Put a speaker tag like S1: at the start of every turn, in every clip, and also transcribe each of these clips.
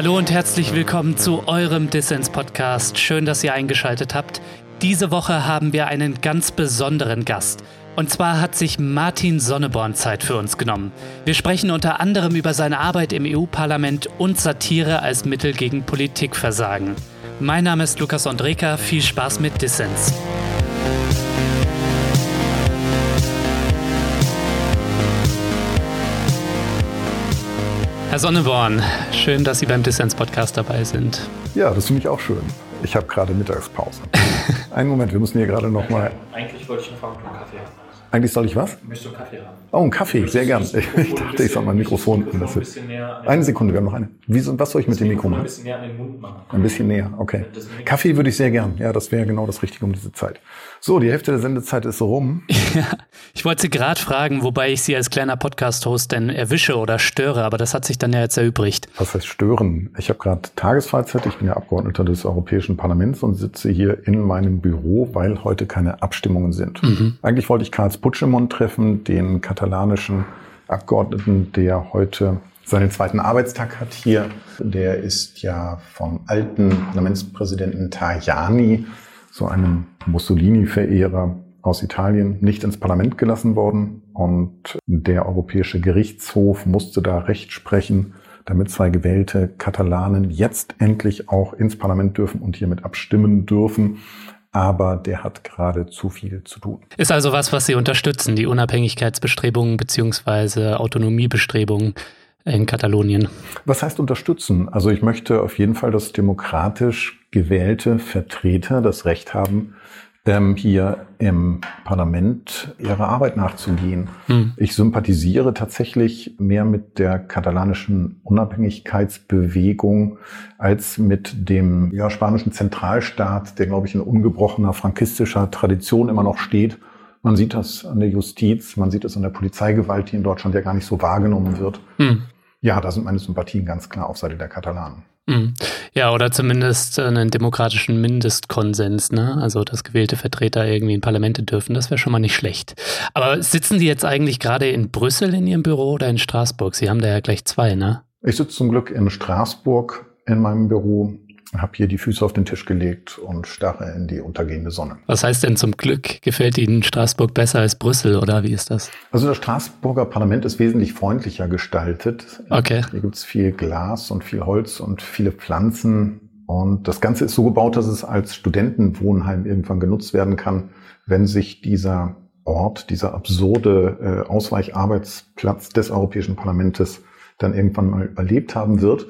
S1: Hallo und herzlich willkommen zu eurem Dissens-Podcast. Schön, dass ihr eingeschaltet habt. Diese Woche haben wir einen ganz besonderen Gast. Und zwar hat sich Martin Sonneborn Zeit für uns genommen. Wir sprechen unter anderem über seine Arbeit im EU-Parlament und Satire als Mittel gegen Politikversagen. Mein Name ist Lukas Andreka. Viel Spaß mit Dissens. Herr Sonneborn, schön, dass Sie beim Dissens-Podcast dabei sind.
S2: Ja, das finde ich auch schön. Ich habe gerade Mittagspause. Einen Moment, wir müssen hier gerade noch mal.
S3: Eigentlich wollte ich einen Kaffee haben.
S2: Eigentlich soll ich was?
S3: Ich möchte einen Kaffee haben.
S2: Oh, einen Kaffee, sehr gern. Ich, ich dachte, ich soll mein Mikrofon.
S3: Ein bisschen näher
S2: eine Sekunde, wir haben noch eine. Wie, was soll ich mit dem Mikro machen?
S3: Ein bisschen näher an den Mund machen.
S2: Ein bisschen näher, okay. Kaffee würde ich sehr gern. Ja, das wäre genau das Richtige um diese Zeit. So, die Hälfte der Sendezeit ist rum.
S1: Ja, ich wollte Sie gerade fragen, wobei ich Sie als kleiner Podcast-Host denn erwische oder störe, aber das hat sich dann ja jetzt erübrigt.
S2: Was heißt stören? Ich habe gerade Tagesfreizeit. Ich bin ja Abgeordneter des Europäischen Parlaments und sitze hier in meinem Büro, weil heute keine Abstimmungen sind. Mhm. Eigentlich wollte ich Karls Putschemont treffen, den katalanischen Abgeordneten, der heute seinen zweiten Arbeitstag hat hier. Der ist ja vom alten Parlamentspräsidenten Tajani, so einem Mussolini-Verehrer aus Italien, nicht ins Parlament gelassen worden. Und der Europäische Gerichtshof musste da Recht sprechen, damit zwei gewählte Katalanen jetzt endlich auch ins Parlament dürfen und hiermit abstimmen dürfen aber der hat gerade zu viel zu tun.
S1: Ist also was, was Sie unterstützen, die Unabhängigkeitsbestrebungen beziehungsweise Autonomiebestrebungen in Katalonien.
S2: Was heißt unterstützen? Also ich möchte auf jeden Fall, dass demokratisch gewählte Vertreter das Recht haben, ähm, hier im Parlament ihrer Arbeit nachzugehen. Hm. Ich sympathisiere tatsächlich mehr mit der katalanischen Unabhängigkeitsbewegung als mit dem ja, spanischen Zentralstaat, der, glaube ich, in ungebrochener frankistischer Tradition immer noch steht. Man sieht das an der Justiz, man sieht es an der Polizeigewalt, die in Deutschland ja gar nicht so wahrgenommen wird. Hm. Ja, da sind meine Sympathien ganz klar auf Seite der Katalanen.
S1: Mhm. Ja, oder zumindest einen demokratischen Mindestkonsens, ne? Also, dass gewählte Vertreter irgendwie in Parlamente dürfen, das wäre schon mal nicht schlecht. Aber sitzen Sie jetzt eigentlich gerade in Brüssel in Ihrem Büro oder in Straßburg? Sie haben da ja gleich zwei, ne?
S2: Ich sitze zum Glück in Straßburg in meinem Büro habe hier die Füße auf den Tisch gelegt und starre in die untergehende Sonne.
S1: Was heißt denn zum Glück? Gefällt Ihnen Straßburg besser als Brüssel oder wie ist das?
S2: Also das Straßburger Parlament ist wesentlich freundlicher gestaltet.
S1: Okay.
S2: Hier gibt es viel Glas und viel Holz und viele Pflanzen. Und das Ganze ist so gebaut, dass es als Studentenwohnheim irgendwann genutzt werden kann, wenn sich dieser Ort, dieser absurde äh, Ausweicharbeitsplatz des Europäischen Parlaments dann irgendwann mal überlebt haben wird.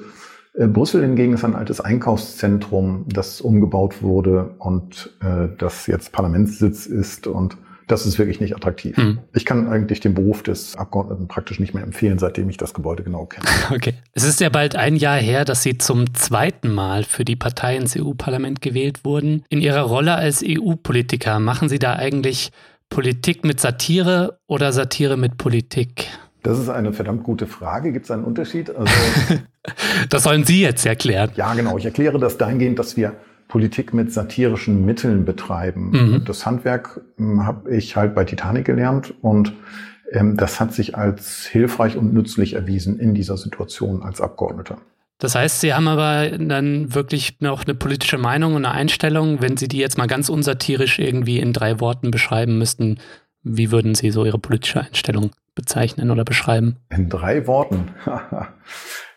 S2: Äh, Brüssel hingegen ist ein altes Einkaufszentrum, das umgebaut wurde und äh, das jetzt Parlamentssitz ist und das ist wirklich nicht attraktiv. Hm. Ich kann eigentlich den Beruf des Abgeordneten praktisch nicht mehr empfehlen, seitdem ich das Gebäude genau kenne.
S1: Okay. Es ist ja bald ein Jahr her, dass Sie zum zweiten Mal für die Partei ins EU-Parlament gewählt wurden. In Ihrer Rolle als EU-Politiker machen Sie da eigentlich Politik mit Satire oder Satire mit Politik?
S2: Das ist eine verdammt gute Frage. Gibt es einen Unterschied? Also,
S1: das sollen Sie jetzt erklären.
S2: Ja, genau. Ich erkläre das dahingehend, dass wir Politik mit satirischen Mitteln betreiben. Mhm. Das Handwerk hm, habe ich halt bei Titanic gelernt und ähm, das hat sich als hilfreich und nützlich erwiesen in dieser Situation als Abgeordneter.
S1: Das heißt, Sie haben aber dann wirklich noch eine politische Meinung und eine Einstellung. Wenn Sie die jetzt mal ganz unsatirisch irgendwie in drei Worten beschreiben müssten, wie würden Sie so Ihre politische Einstellung bezeichnen oder beschreiben?
S2: In drei Worten.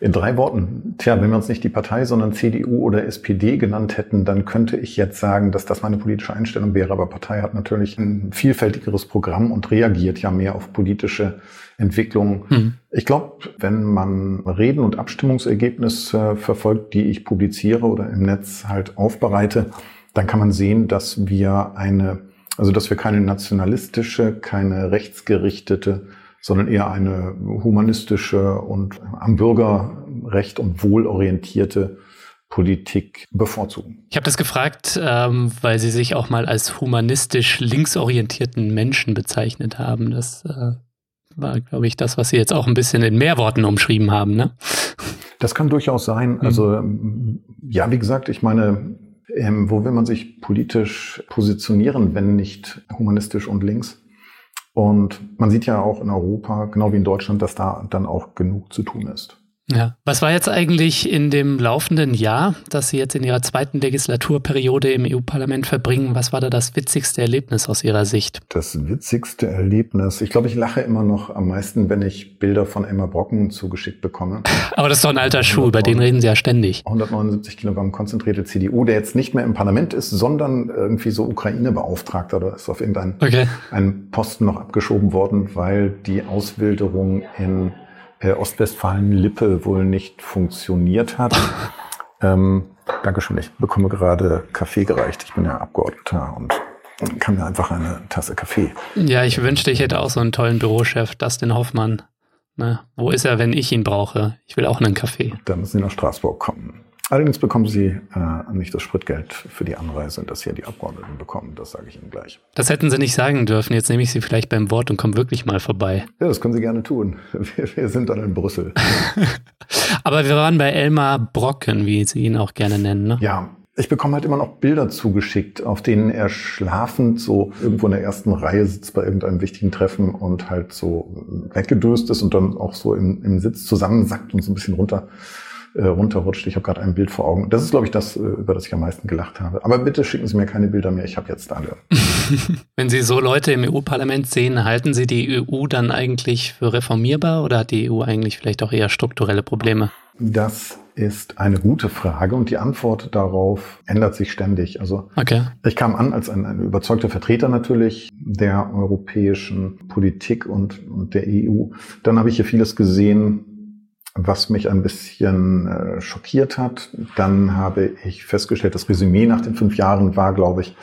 S2: In drei Worten. Tja, wenn wir uns nicht die Partei, sondern CDU oder SPD genannt hätten, dann könnte ich jetzt sagen, dass das meine politische Einstellung wäre. Aber Partei hat natürlich ein vielfältigeres Programm und reagiert ja mehr auf politische Entwicklungen. Mhm. Ich glaube, wenn man Reden und Abstimmungsergebnisse verfolgt, die ich publiziere oder im Netz halt aufbereite, dann kann man sehen, dass wir eine, also dass wir keine nationalistische, keine rechtsgerichtete sondern eher eine humanistische und am Bürgerrecht und wohlorientierte Politik bevorzugen.
S1: Ich habe das gefragt, ähm, weil Sie sich auch mal als humanistisch linksorientierten Menschen bezeichnet haben. Das äh, war, glaube ich, das, was Sie jetzt auch ein bisschen in mehr Worten umschrieben haben. Ne?
S2: Das kann durchaus sein. Also mhm. ja, wie gesagt, ich meine, ähm, wo will man sich politisch positionieren, wenn nicht humanistisch und links? Und man sieht ja auch in Europa, genau wie in Deutschland, dass da dann auch genug zu tun ist.
S1: Ja. Was war jetzt eigentlich in dem laufenden Jahr, das Sie jetzt in Ihrer zweiten Legislaturperiode im EU-Parlament verbringen? Was war da das witzigste Erlebnis aus Ihrer Sicht?
S2: Das witzigste Erlebnis. Ich glaube, ich lache immer noch am meisten, wenn ich Bilder von Emma Brocken zugeschickt bekomme.
S1: Aber das ist doch ein alter Schuh, über den reden Sie ja ständig.
S2: 179 Kilogramm konzentrierte CDU, der jetzt nicht mehr im Parlament ist, sondern irgendwie so Ukraine-Beauftragter oder ist auf irgendeinen okay. Posten noch abgeschoben worden, weil die Auswilderung in äh, Ostwestfalen-Lippe wohl nicht funktioniert hat. ähm, Dankeschön, ich bekomme gerade Kaffee gereicht. Ich bin ja Abgeordneter und kann mir einfach eine Tasse Kaffee.
S1: Ja, ich wünschte, ich hätte auch so einen tollen Bürochef, Dustin Hoffmann. Ne? Wo ist er, wenn ich ihn brauche? Ich will auch einen Kaffee.
S2: Da müssen Sie nach Straßburg kommen. Allerdings bekommen Sie äh, nicht das Spritgeld für die Anreise, das hier die Abgeordneten bekommen. Das sage ich Ihnen gleich.
S1: Das hätten Sie nicht sagen dürfen. Jetzt nehme ich Sie vielleicht beim Wort und komme wirklich mal vorbei.
S2: Ja, das können Sie gerne tun. Wir, wir sind dann in Brüssel.
S1: Aber wir waren bei Elmar Brocken, wie Sie ihn auch gerne nennen. Ne?
S2: Ja, ich bekomme halt immer noch Bilder zugeschickt, auf denen er schlafend so irgendwo in der ersten Reihe sitzt bei irgendeinem wichtigen Treffen und halt so weggedöst ist und dann auch so im, im Sitz zusammensackt und so ein bisschen runter äh, runterrutscht. Ich habe gerade ein Bild vor Augen. Das ist, glaube ich, das, äh, über das ich am meisten gelacht habe. Aber bitte schicken Sie mir keine Bilder mehr. Ich habe jetzt alle.
S1: Wenn Sie so Leute im EU-Parlament sehen, halten Sie die EU dann eigentlich für reformierbar oder hat die EU eigentlich vielleicht auch eher strukturelle Probleme?
S2: Das ist eine gute Frage und die Antwort darauf ändert sich ständig. Also okay. ich kam an als ein, ein überzeugter Vertreter natürlich der europäischen Politik und, und der EU. Dann habe ich hier vieles gesehen, was mich ein bisschen äh, schockiert hat. Dann habe ich festgestellt, das Resümee nach den fünf Jahren war, glaube ich,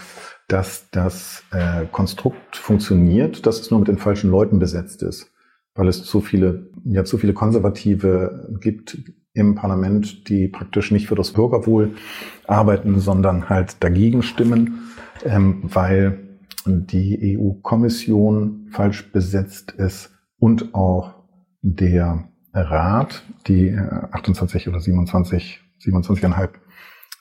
S2: dass das äh, Konstrukt funktioniert, dass es nur mit den falschen Leuten besetzt ist, weil es zu viele, ja, zu viele Konservative gibt im Parlament, die praktisch nicht für das Bürgerwohl arbeiten, sondern halt dagegen stimmen, ähm, weil die EU-Kommission falsch besetzt ist und auch der Rat, die 28 äh, oder 27, 27,5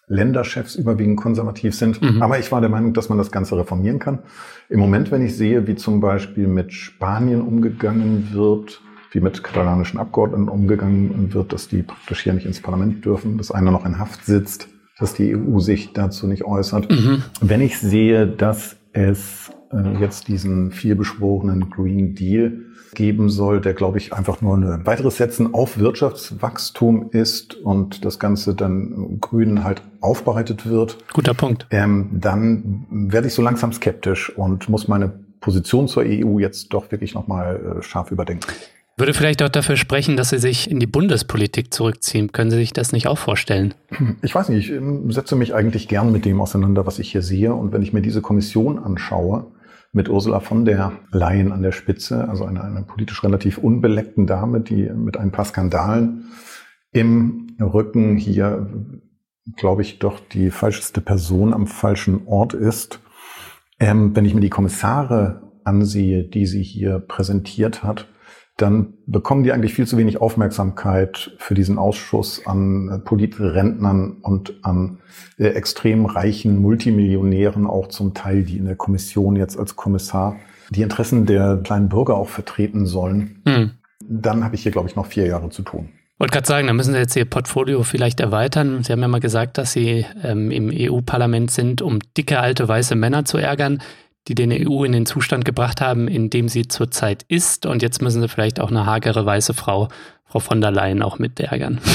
S2: Länderchefs überwiegend konservativ sind. Mhm. Aber ich war der Meinung, dass man das Ganze reformieren kann. Im Moment, wenn ich sehe, wie zum Beispiel mit Spanien umgegangen wird, wie mit katalanischen Abgeordneten umgegangen wird, dass die praktisch hier nicht ins Parlament dürfen, dass einer noch in Haft sitzt, dass die EU sich dazu nicht äußert. Mhm. Wenn ich sehe, dass es jetzt diesen vielbeschworenen Green Deal geben soll, der, glaube ich, einfach nur ein weiteres Setzen auf Wirtschaftswachstum ist und das Ganze dann grün halt aufbereitet wird.
S1: Guter Punkt.
S2: Ähm, dann werde ich so langsam skeptisch und muss meine Position zur EU jetzt doch wirklich nochmal äh, scharf überdenken.
S1: Würde vielleicht auch dafür sprechen, dass Sie sich in die Bundespolitik zurückziehen. Können Sie sich das nicht auch vorstellen?
S2: Ich weiß nicht, ich ähm, setze mich eigentlich gern mit dem auseinander, was ich hier sehe. Und wenn ich mir diese Kommission anschaue, mit Ursula von der Leyen an der Spitze, also einer, einer politisch relativ unbeleckten Dame, die mit ein paar Skandalen im Rücken hier, glaube ich, doch die falscheste Person am falschen Ort ist. Ähm, wenn ich mir die Kommissare ansehe, die sie hier präsentiert hat, dann bekommen die eigentlich viel zu wenig Aufmerksamkeit für diesen Ausschuss an äh, Politrentnern und an äh, extrem reichen Multimillionären auch zum Teil, die in der Kommission jetzt als Kommissar die Interessen der kleinen Bürger auch vertreten sollen. Mhm. Dann habe ich hier, glaube ich, noch vier Jahre zu tun.
S1: Wollte gerade sagen, da müssen Sie jetzt Ihr Portfolio vielleicht erweitern. Sie haben ja mal gesagt, dass Sie ähm, im EU-Parlament sind, um dicke alte weiße Männer zu ärgern die den EU in den Zustand gebracht haben, in dem sie zurzeit ist. Und jetzt müssen sie vielleicht auch eine hagere weiße Frau, Frau von der Leyen, auch mit ärgern.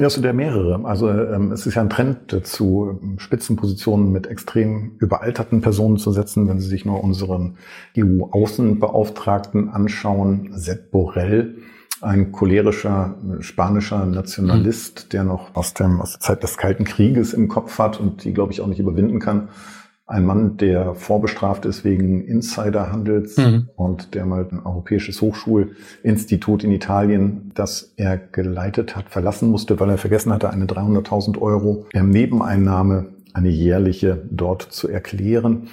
S2: Ja, es sind ja mehrere. Also ähm, es ist ja ein Trend dazu, Spitzenpositionen mit extrem überalterten Personen zu setzen. Wenn Sie sich nur unseren EU-Außenbeauftragten anschauen, Sepp Borrell, ein cholerischer spanischer Nationalist, mhm. der noch aus, dem, aus der Zeit des Kalten Krieges im Kopf hat und die, glaube ich, auch nicht überwinden kann ein Mann, der vorbestraft ist wegen Insiderhandels mhm. und der mal ein europäisches Hochschulinstitut in Italien, das er geleitet hat, verlassen musste, weil er vergessen hatte, eine 300.000 Euro Nebeneinnahme, eine jährliche dort zu erklären.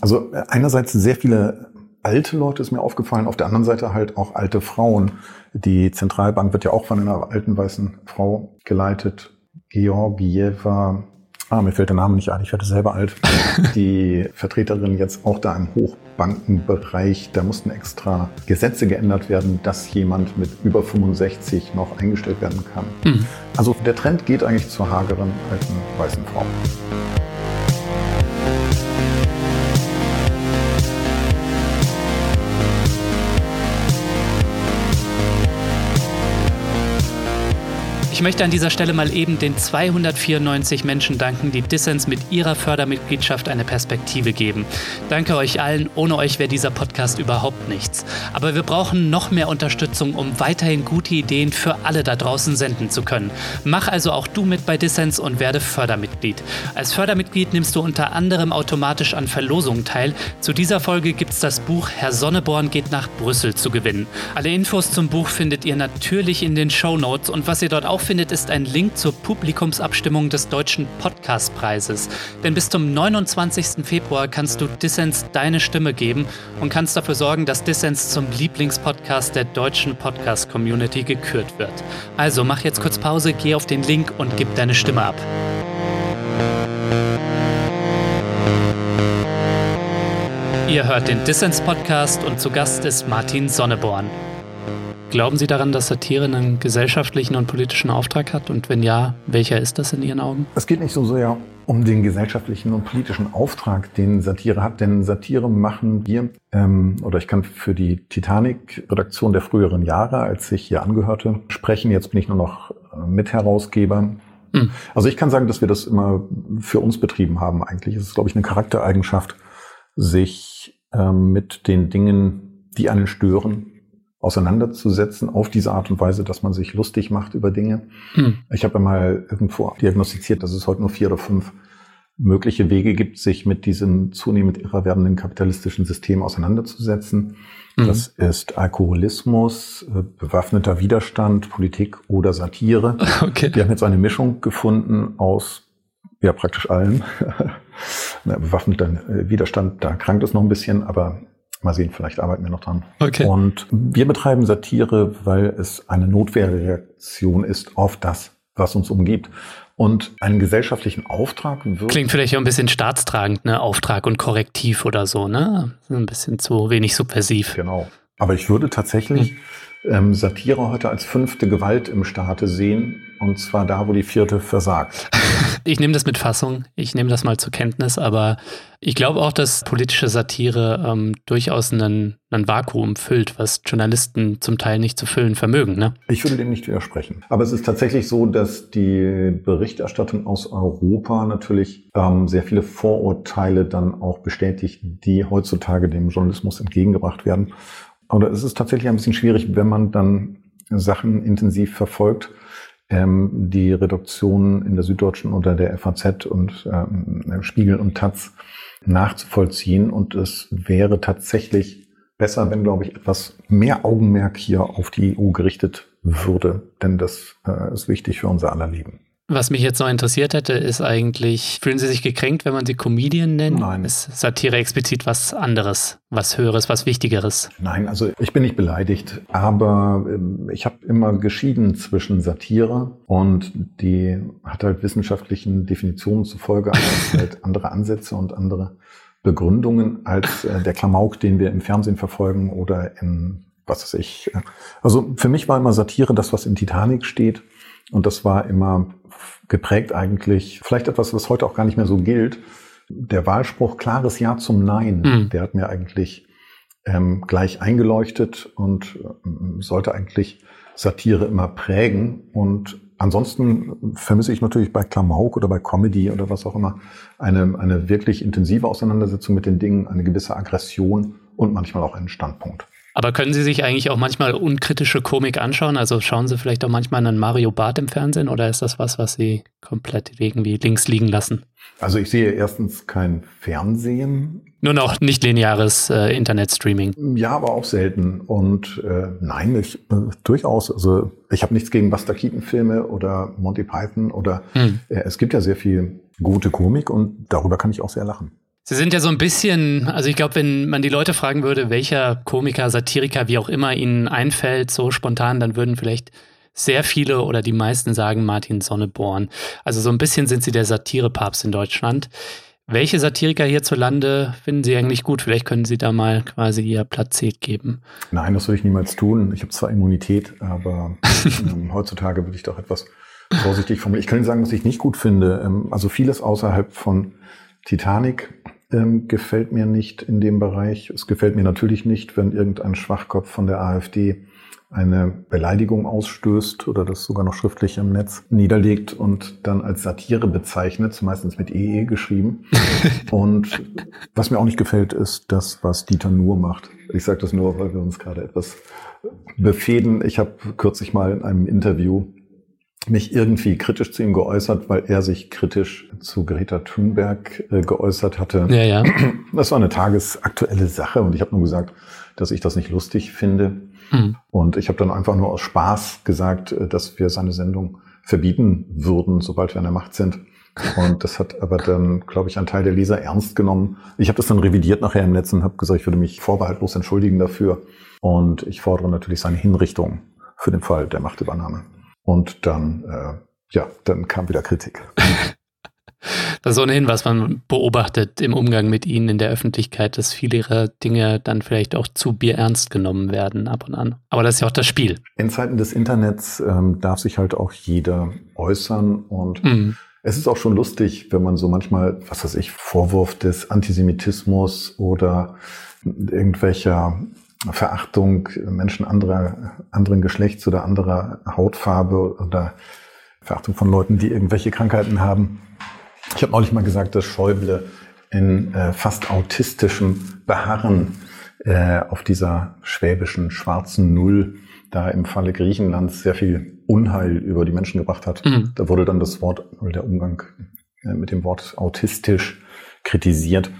S2: Also einerseits sehr viele alte Leute ist mir aufgefallen, auf der anderen Seite halt auch alte Frauen. Die Zentralbank wird ja auch von einer alten weißen Frau geleitet. Georgieva ah, mir fällt der Name nicht ein, ich werde selber alt, die Vertreterin jetzt auch da im Hochbankenbereich, da mussten extra Gesetze geändert werden, dass jemand mit über 65 noch eingestellt werden kann. Mhm. Also der Trend geht eigentlich zur hageren alten weißen Frau.
S1: Ich möchte an dieser Stelle mal eben den 294 Menschen danken, die Dissens mit ihrer Fördermitgliedschaft eine Perspektive geben. Danke euch allen, ohne euch wäre dieser Podcast überhaupt nichts. Aber wir brauchen noch mehr Unterstützung, um weiterhin gute Ideen für alle da draußen senden zu können. Mach also auch du mit bei Dissens und werde Fördermitglied. Als Fördermitglied nimmst du unter anderem automatisch an Verlosungen teil. Zu dieser Folge gibt es das Buch Herr Sonneborn geht nach Brüssel zu gewinnen. Alle Infos zum Buch findet ihr natürlich in den Show Notes und was ihr dort auch findet, ist ein Link zur Publikumsabstimmung des Deutschen Podcastpreises. Denn bis zum 29. Februar kannst du Dissens deine Stimme geben und kannst dafür sorgen, dass Dissens zum Lieblingspodcast der deutschen Podcast-Community gekürt wird. Also mach jetzt kurz Pause, geh auf den Link und gib deine Stimme ab. Ihr hört den Dissens Podcast und zu Gast ist Martin Sonneborn. Glauben Sie daran, dass Satire einen gesellschaftlichen und politischen Auftrag hat? Und wenn ja, welcher ist das in Ihren Augen?
S2: Es geht nicht so sehr um den gesellschaftlichen und politischen Auftrag, den Satire hat. Denn Satire machen wir, ähm, oder ich kann für die Titanic-Redaktion der früheren Jahre, als ich hier angehörte, sprechen. Jetzt bin ich nur noch äh, Mitherausgeber. Hm. Also ich kann sagen, dass wir das immer für uns betrieben haben eigentlich. Es ist, glaube ich, eine Charaktereigenschaft, sich ähm, mit den Dingen, die einen stören, auseinanderzusetzen auf diese Art und Weise, dass man sich lustig macht über Dinge. Hm. Ich habe mal irgendwo diagnostiziert, dass es heute nur vier oder fünf mögliche Wege gibt, sich mit diesem zunehmend irrer werdenden kapitalistischen System auseinanderzusetzen. Mhm. Das ist Alkoholismus, äh, bewaffneter Widerstand, Politik oder Satire. Okay. Wir haben jetzt eine Mischung gefunden aus ja praktisch allen. bewaffneter äh, Widerstand, da krankt es noch ein bisschen, aber Mal sehen, vielleicht arbeiten wir noch dran. Okay. Und wir betreiben Satire, weil es eine Notwehrreaktion ist auf das, was uns umgibt. Und einen gesellschaftlichen Auftrag
S1: wird. Klingt vielleicht auch ein bisschen staatstragend, ne? Auftrag und Korrektiv oder so, ne? Ein bisschen zu wenig subversiv.
S2: Genau. Aber ich würde tatsächlich hm ähm, Satire heute als fünfte Gewalt im Staate sehen, und zwar da, wo die vierte versagt.
S1: Ich nehme das mit Fassung, ich nehme das mal zur Kenntnis, aber ich glaube auch, dass politische Satire ähm, durchaus einen, einen Vakuum füllt, was Journalisten zum Teil nicht zu füllen vermögen. Ne?
S2: Ich würde dem nicht widersprechen. Aber es ist tatsächlich so, dass die Berichterstattung aus Europa natürlich ähm, sehr viele Vorurteile dann auch bestätigt, die heutzutage dem Journalismus entgegengebracht werden. Oder es ist tatsächlich ein bisschen schwierig, wenn man dann Sachen intensiv verfolgt. Ähm, die Reduktion in der Süddeutschen oder der FAZ und ähm, Spiegel und Taz nachzuvollziehen. Und es wäre tatsächlich besser, wenn, glaube ich, etwas mehr Augenmerk hier auf die EU gerichtet würde. Denn das äh, ist wichtig für unser aller Leben.
S1: Was mich jetzt noch interessiert hätte, ist eigentlich, fühlen Sie sich gekränkt, wenn man Sie Comedian nennt?
S2: Nein.
S1: Ist Satire explizit was anderes, was Höheres, was Wichtigeres?
S2: Nein, also ich bin nicht beleidigt, aber ähm, ich habe immer geschieden zwischen Satire und die hat halt wissenschaftlichen Definitionen zufolge halt andere Ansätze und andere Begründungen als äh, der Klamauk, den wir im Fernsehen verfolgen oder in was weiß ich. Also für mich war immer Satire das, was in Titanic steht. Und das war immer geprägt eigentlich, vielleicht etwas, was heute auch gar nicht mehr so gilt. Der Wahlspruch klares Ja zum Nein, mhm. der hat mir eigentlich ähm, gleich eingeleuchtet und ähm, sollte eigentlich Satire immer prägen. Und ansonsten vermisse ich natürlich bei Klamauk oder bei Comedy oder was auch immer eine, eine wirklich intensive Auseinandersetzung mit den Dingen, eine gewisse Aggression und manchmal auch einen Standpunkt.
S1: Aber können Sie sich eigentlich auch manchmal unkritische Komik anschauen? Also schauen Sie vielleicht auch manchmal einen Mario Barth im Fernsehen oder ist das was, was Sie komplett irgendwie links liegen lassen?
S2: Also ich sehe erstens kein Fernsehen.
S1: Nur noch nicht lineares äh, Internetstreaming.
S2: Ja, aber auch selten. Und äh, nein, ich äh, durchaus. Also ich habe nichts gegen Buster Keaton-Filme oder Monty Python oder hm. äh, es gibt ja sehr viel gute Komik und darüber kann ich auch sehr lachen.
S1: Sie sind ja so ein bisschen, also ich glaube, wenn man die Leute fragen würde, welcher Komiker, Satiriker, wie auch immer ihnen einfällt, so spontan, dann würden vielleicht sehr viele oder die meisten sagen Martin Sonneborn. Also so ein bisschen sind sie der Satirepapst in Deutschland. Welche Satiriker hierzulande finden Sie eigentlich gut? Vielleicht können Sie da mal quasi Ihr Plazet geben.
S2: Nein, das würde ich niemals tun. Ich habe zwar Immunität, aber ähm, heutzutage würde ich doch etwas vorsichtig formulieren. Ich kann Ihnen sagen, was ich nicht gut finde. Ähm, also vieles außerhalb von Titanic ähm, gefällt mir nicht in dem Bereich. Es gefällt mir natürlich nicht, wenn irgendein Schwachkopf von der AfD eine Beleidigung ausstößt oder das sogar noch schriftlich im Netz niederlegt und dann als Satire bezeichnet, meistens mit EE geschrieben. und was mir auch nicht gefällt, ist das, was Dieter Nuhr macht. Ich sage das nur, weil wir uns gerade etwas befehden. Ich habe kürzlich mal in einem Interview mich irgendwie kritisch zu ihm geäußert, weil er sich kritisch zu Greta Thunberg äh, geäußert hatte.
S1: Ja, ja.
S2: Das war eine tagesaktuelle Sache und ich habe nur gesagt, dass ich das nicht lustig finde. Mhm. Und ich habe dann einfach nur aus Spaß gesagt, äh, dass wir seine Sendung verbieten würden, sobald wir an der Macht sind. Und das hat aber dann, glaube ich, ein Teil der Leser ernst genommen. Ich habe das dann revidiert nachher im Netz und habe gesagt, ich würde mich vorbehaltlos entschuldigen dafür. Und ich fordere natürlich seine Hinrichtung für den Fall der Machtübernahme. Und dann, äh, ja, dann kam wieder Kritik.
S1: Das ist ohnehin, was man beobachtet im Umgang mit ihnen in der Öffentlichkeit, dass viele ihrer Dinge dann vielleicht auch zu bierernst genommen werden ab und an. Aber das ist ja auch das Spiel.
S2: In Zeiten des Internets ähm, darf sich halt auch jeder äußern und mhm. Es ist auch schon lustig, wenn man so manchmal, was weiß ich, Vorwurf des Antisemitismus oder irgendwelcher Verachtung Menschen anderer, anderen Geschlechts oder anderer Hautfarbe oder Verachtung von Leuten, die irgendwelche Krankheiten haben, ich habe neulich mal gesagt, dass Schäuble in äh, fast autistischem Beharren äh, auf dieser schwäbischen schwarzen Null da im Falle Griechenlands sehr viel Unheil über die Menschen gebracht hat. Mhm. Da wurde dann das Wort, der Umgang äh, mit dem Wort autistisch kritisiert.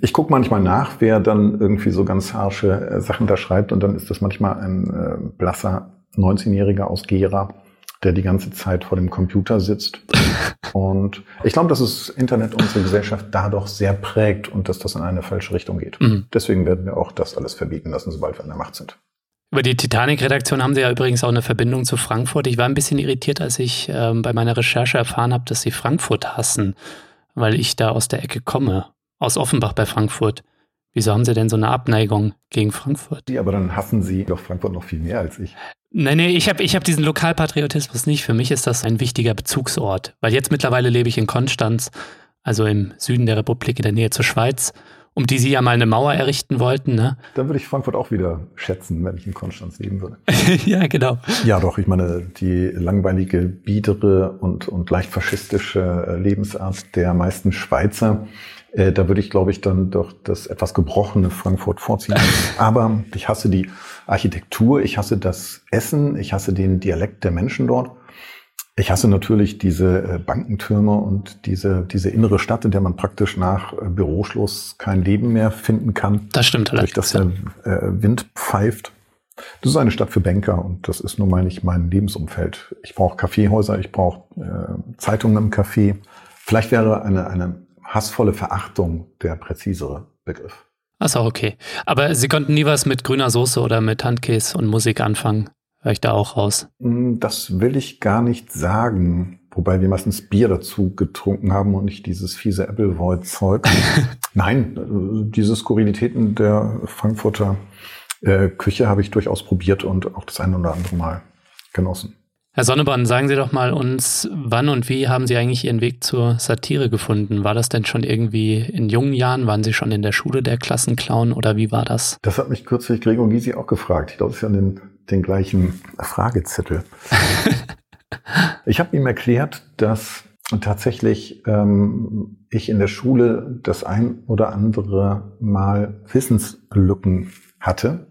S2: Ich gucke manchmal nach, wer dann irgendwie so ganz harsche äh, Sachen da schreibt und dann ist das manchmal ein äh, blasser 19-Jähriger aus Gera, der die ganze Zeit vor dem Computer sitzt. Und ich glaube, dass das Internet unsere Gesellschaft dadurch sehr prägt und dass das in eine falsche Richtung geht. Mhm. Deswegen werden wir auch das alles verbieten lassen, sobald wir an der Macht sind.
S1: Über die Titanic-Redaktion haben Sie ja übrigens auch eine Verbindung zu Frankfurt. Ich war ein bisschen irritiert, als ich ähm, bei meiner Recherche erfahren habe, dass Sie Frankfurt hassen, weil ich da aus der Ecke komme, aus Offenbach bei Frankfurt. Wieso haben Sie denn so eine Abneigung gegen Frankfurt?
S2: Ja, aber dann hassen Sie doch Frankfurt noch viel mehr als ich.
S1: Nein, nee, ich habe ich hab diesen Lokalpatriotismus nicht. Für mich ist das ein wichtiger Bezugsort. Weil jetzt mittlerweile lebe ich in Konstanz, also im Süden der Republik in der Nähe zur Schweiz, um die Sie ja mal eine Mauer errichten wollten. Ne?
S2: Dann würde ich Frankfurt auch wieder schätzen, wenn ich in Konstanz leben würde.
S1: ja, genau.
S2: Ja, doch, ich meine, die langweilige, biedere und, und leicht faschistische äh, Lebensart der meisten Schweizer äh, da würde ich, glaube ich, dann doch das etwas gebrochene Frankfurt vorziehen. Aber ich hasse die Architektur, ich hasse das Essen, ich hasse den Dialekt der Menschen dort. Ich hasse natürlich diese äh, Bankentürme und diese, diese innere Stadt, in der man praktisch nach äh, Büroschluss kein Leben mehr finden kann.
S1: Das stimmt
S2: allerdings. Durch das der Wind pfeift. Das ist eine Stadt für Banker und das ist nun mal nicht mein Lebensumfeld. Ich brauche Kaffeehäuser, ich brauche äh, Zeitungen im Café. Vielleicht wäre eine, eine hassvolle Verachtung der präzisere Begriff.
S1: Ist auch okay. Aber Sie konnten nie was mit grüner Soße oder mit Handkäse und Musik anfangen. Höre ich da auch raus?
S2: Mm, das will ich gar nicht sagen. Wobei wir meistens Bier dazu getrunken haben und nicht dieses fiese Appleboy-Zeug. Nein, diese Skurrilitäten der Frankfurter äh, Küche habe ich durchaus probiert und auch das ein oder andere Mal genossen.
S1: Herr Sonneborn, sagen Sie doch mal uns, wann und wie haben Sie eigentlich Ihren Weg zur Satire gefunden? War das denn schon irgendwie in jungen Jahren? Waren Sie schon in der Schule der Klassenclown oder wie war das?
S2: Das hat mich kürzlich Gregor Gysi auch gefragt. Ich glaube, es ist ja den, den gleichen Fragezettel. ich habe ihm erklärt, dass tatsächlich ähm, ich in der Schule das ein oder andere Mal Wissenslücken hatte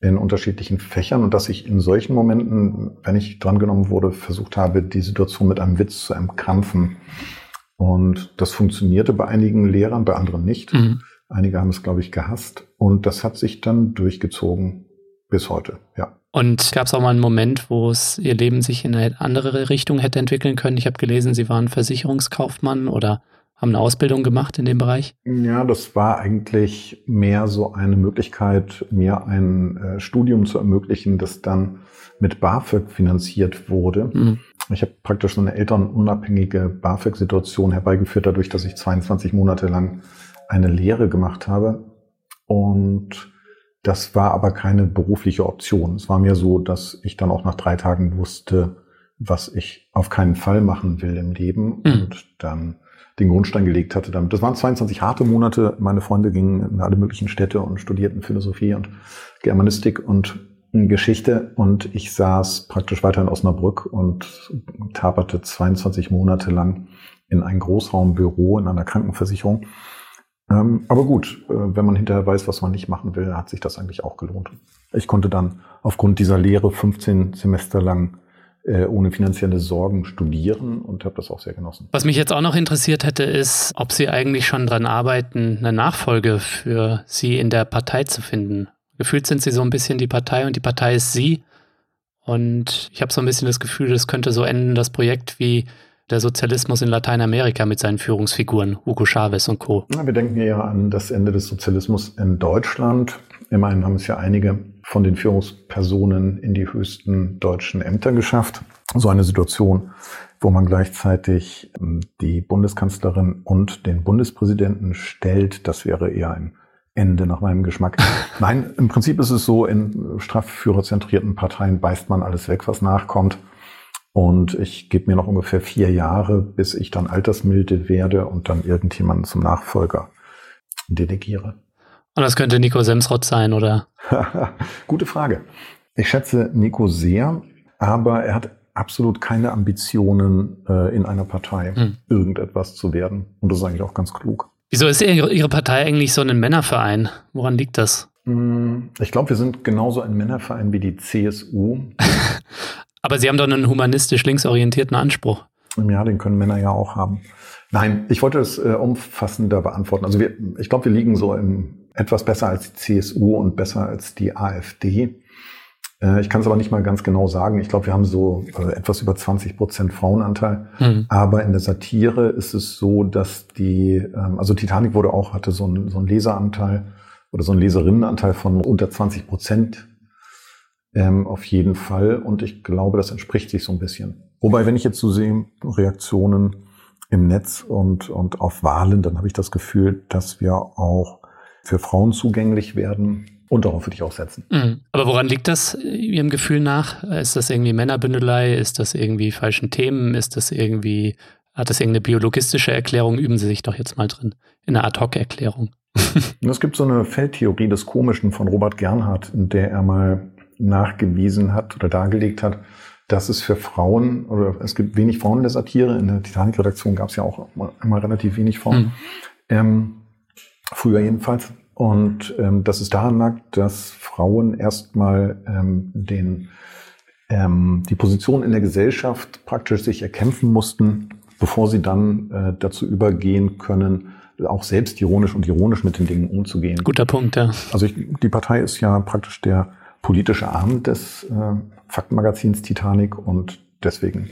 S2: in unterschiedlichen Fächern und dass ich in solchen Momenten, wenn ich drangenommen wurde, versucht habe, die Situation mit einem Witz zu entkrampfen. Und das funktionierte bei einigen Lehrern, bei anderen nicht. Mhm. Einige haben es, glaube ich, gehasst. Und das hat sich dann durchgezogen bis heute, ja.
S1: Und gab es auch mal einen Moment, wo es Ihr Leben sich in eine andere Richtung hätte entwickeln können? Ich habe gelesen, Sie waren Versicherungskaufmann oder haben eine Ausbildung gemacht in dem Bereich?
S2: Ja, das war eigentlich mehr so eine Möglichkeit, mir ein äh, Studium zu ermöglichen, das dann mit BAföG finanziert wurde. Mhm. Ich habe praktisch so eine elternunabhängige BAföG-Situation herbeigeführt, dadurch, dass ich 22 Monate lang eine Lehre gemacht habe. Und das war aber keine berufliche Option. Es war mir so, dass ich dann auch nach drei Tagen wusste, was ich auf keinen Fall machen will im Leben mhm. und dann den Grundstein gelegt hatte damit. Das waren 22 harte Monate. Meine Freunde gingen in alle möglichen Städte und studierten Philosophie und Germanistik und Geschichte und ich saß praktisch weiter in Osnabrück und taperte 22 Monate lang in ein Großraumbüro in einer Krankenversicherung. Ähm, aber gut, äh, wenn man hinterher weiß, was man nicht machen will, hat sich das eigentlich auch gelohnt. Ich konnte dann aufgrund dieser Lehre 15 Semester lang ohne finanzielle Sorgen studieren und habe das auch sehr genossen.
S1: Was mich jetzt auch noch interessiert hätte, ist, ob Sie eigentlich schon dran arbeiten, eine Nachfolge für Sie in der Partei zu finden. Gefühlt sind Sie so ein bisschen die Partei und die Partei ist Sie. Und ich habe so ein bisschen das Gefühl, das könnte so enden, das Projekt wie der Sozialismus in Lateinamerika mit seinen Führungsfiguren, Hugo Chavez und Co.
S2: Ja, wir denken ja an das Ende des Sozialismus in Deutschland. Immerhin haben es ja einige von den Führungspersonen in die höchsten deutschen Ämter geschafft. So eine Situation, wo man gleichzeitig ähm, die Bundeskanzlerin und den Bundespräsidenten stellt, das wäre eher ein Ende nach meinem Geschmack. Nein, im Prinzip ist es so, in straffführerzentrierten Parteien beißt man alles weg, was nachkommt. Und ich gebe mir noch ungefähr vier Jahre, bis ich dann altersmilde werde und dann irgendjemanden zum Nachfolger delegiere.
S1: Und das könnte Nico Semsrott sein, oder?
S2: Gute Frage. Ich schätze Nico sehr, aber er hat absolut keine Ambitionen, äh, in einer Partei hm. irgendetwas zu werden. Und das ist eigentlich auch ganz klug.
S1: Wieso ist Ihre Partei eigentlich so ein Männerverein? Woran liegt das?
S2: Hm, ich glaube, wir sind genauso ein Männerverein wie die CSU.
S1: Aber Sie haben doch einen humanistisch linksorientierten Anspruch.
S2: Ja, den können Männer ja auch haben. Nein, ich wollte es äh, umfassender beantworten. Also wir, ich glaube, wir liegen so im etwas besser als die CSU und besser als die AfD. Äh, ich kann es aber nicht mal ganz genau sagen. Ich glaube, wir haben so äh, etwas über 20 Prozent Frauenanteil. Mhm. Aber in der Satire ist es so, dass die, ähm, also Titanic wurde auch, hatte so einen, so einen Leseranteil oder so einen Leserinnenanteil von unter 20 Prozent ähm, auf jeden Fall. Und ich glaube, das entspricht sich so ein bisschen. Wobei, wenn ich jetzt so sehe, Reaktionen im Netz und, und auf Wahlen, dann habe ich das Gefühl, dass wir auch für Frauen zugänglich werden. Und darauf würde ich auch setzen.
S1: Mhm. Aber woran liegt das Ihrem Gefühl nach? Ist das irgendwie Männerbündelei? Ist das irgendwie falschen Themen? Ist das irgendwie, hat das irgendeine biologistische Erklärung? Üben Sie sich doch jetzt mal drin. In einer Ad-Hoc-Erklärung.
S2: es gibt so eine Feldtheorie des Komischen von Robert Gernhardt, in der er mal nachgewiesen hat oder dargelegt hat, dass es für Frauen, oder es gibt wenig Frauen in der Satire, in der Titanic-Redaktion gab es ja auch immer relativ wenig Frauen, mhm. ähm, früher jedenfalls. Und ähm, dass es daran lag, dass Frauen erstmal ähm, den, ähm, die Position in der Gesellschaft praktisch sich erkämpfen mussten, bevor sie dann äh, dazu übergehen können, auch selbstironisch und ironisch mit den Dingen umzugehen.
S1: Guter Punkt, ja.
S2: Also ich, die Partei ist ja praktisch der politische Arm des äh, Faktenmagazins Titanic und deswegen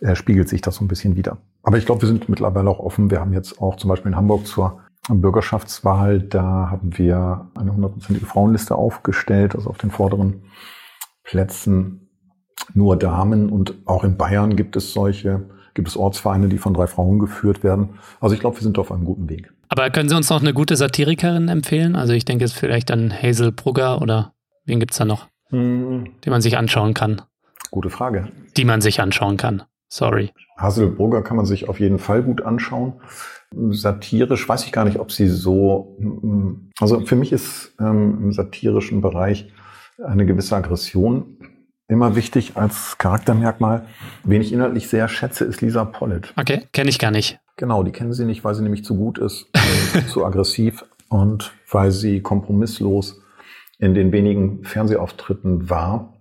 S2: äh, spiegelt sich das so ein bisschen wieder. Aber ich glaube, wir sind mittlerweile auch offen. Wir haben jetzt auch zum Beispiel in Hamburg zur Bürgerschaftswahl, da haben wir eine hundertprozentige Frauenliste aufgestellt, also auf den vorderen Plätzen nur Damen und auch in Bayern gibt es solche, gibt es Ortsvereine, die von drei Frauen geführt werden. Also ich glaube, wir sind auf einem guten Weg.
S1: Aber können Sie uns noch eine gute Satirikerin empfehlen? Also ich denke jetzt vielleicht an Hazel Brugger oder Wen gibt es da noch, hm. den man sich anschauen kann?
S2: Gute Frage.
S1: Die man sich anschauen kann. Sorry.
S2: Haselburger kann man sich auf jeden Fall gut anschauen. Satirisch weiß ich gar nicht, ob sie so. Also für mich ist ähm, im satirischen Bereich eine gewisse Aggression immer wichtig als Charaktermerkmal. Wen ich inhaltlich sehr schätze, ist Lisa Pollitt.
S1: Okay, kenne ich gar nicht.
S2: Genau, die kennen sie nicht, weil sie nämlich zu gut ist, äh, zu aggressiv und weil sie kompromisslos in den wenigen Fernsehauftritten war,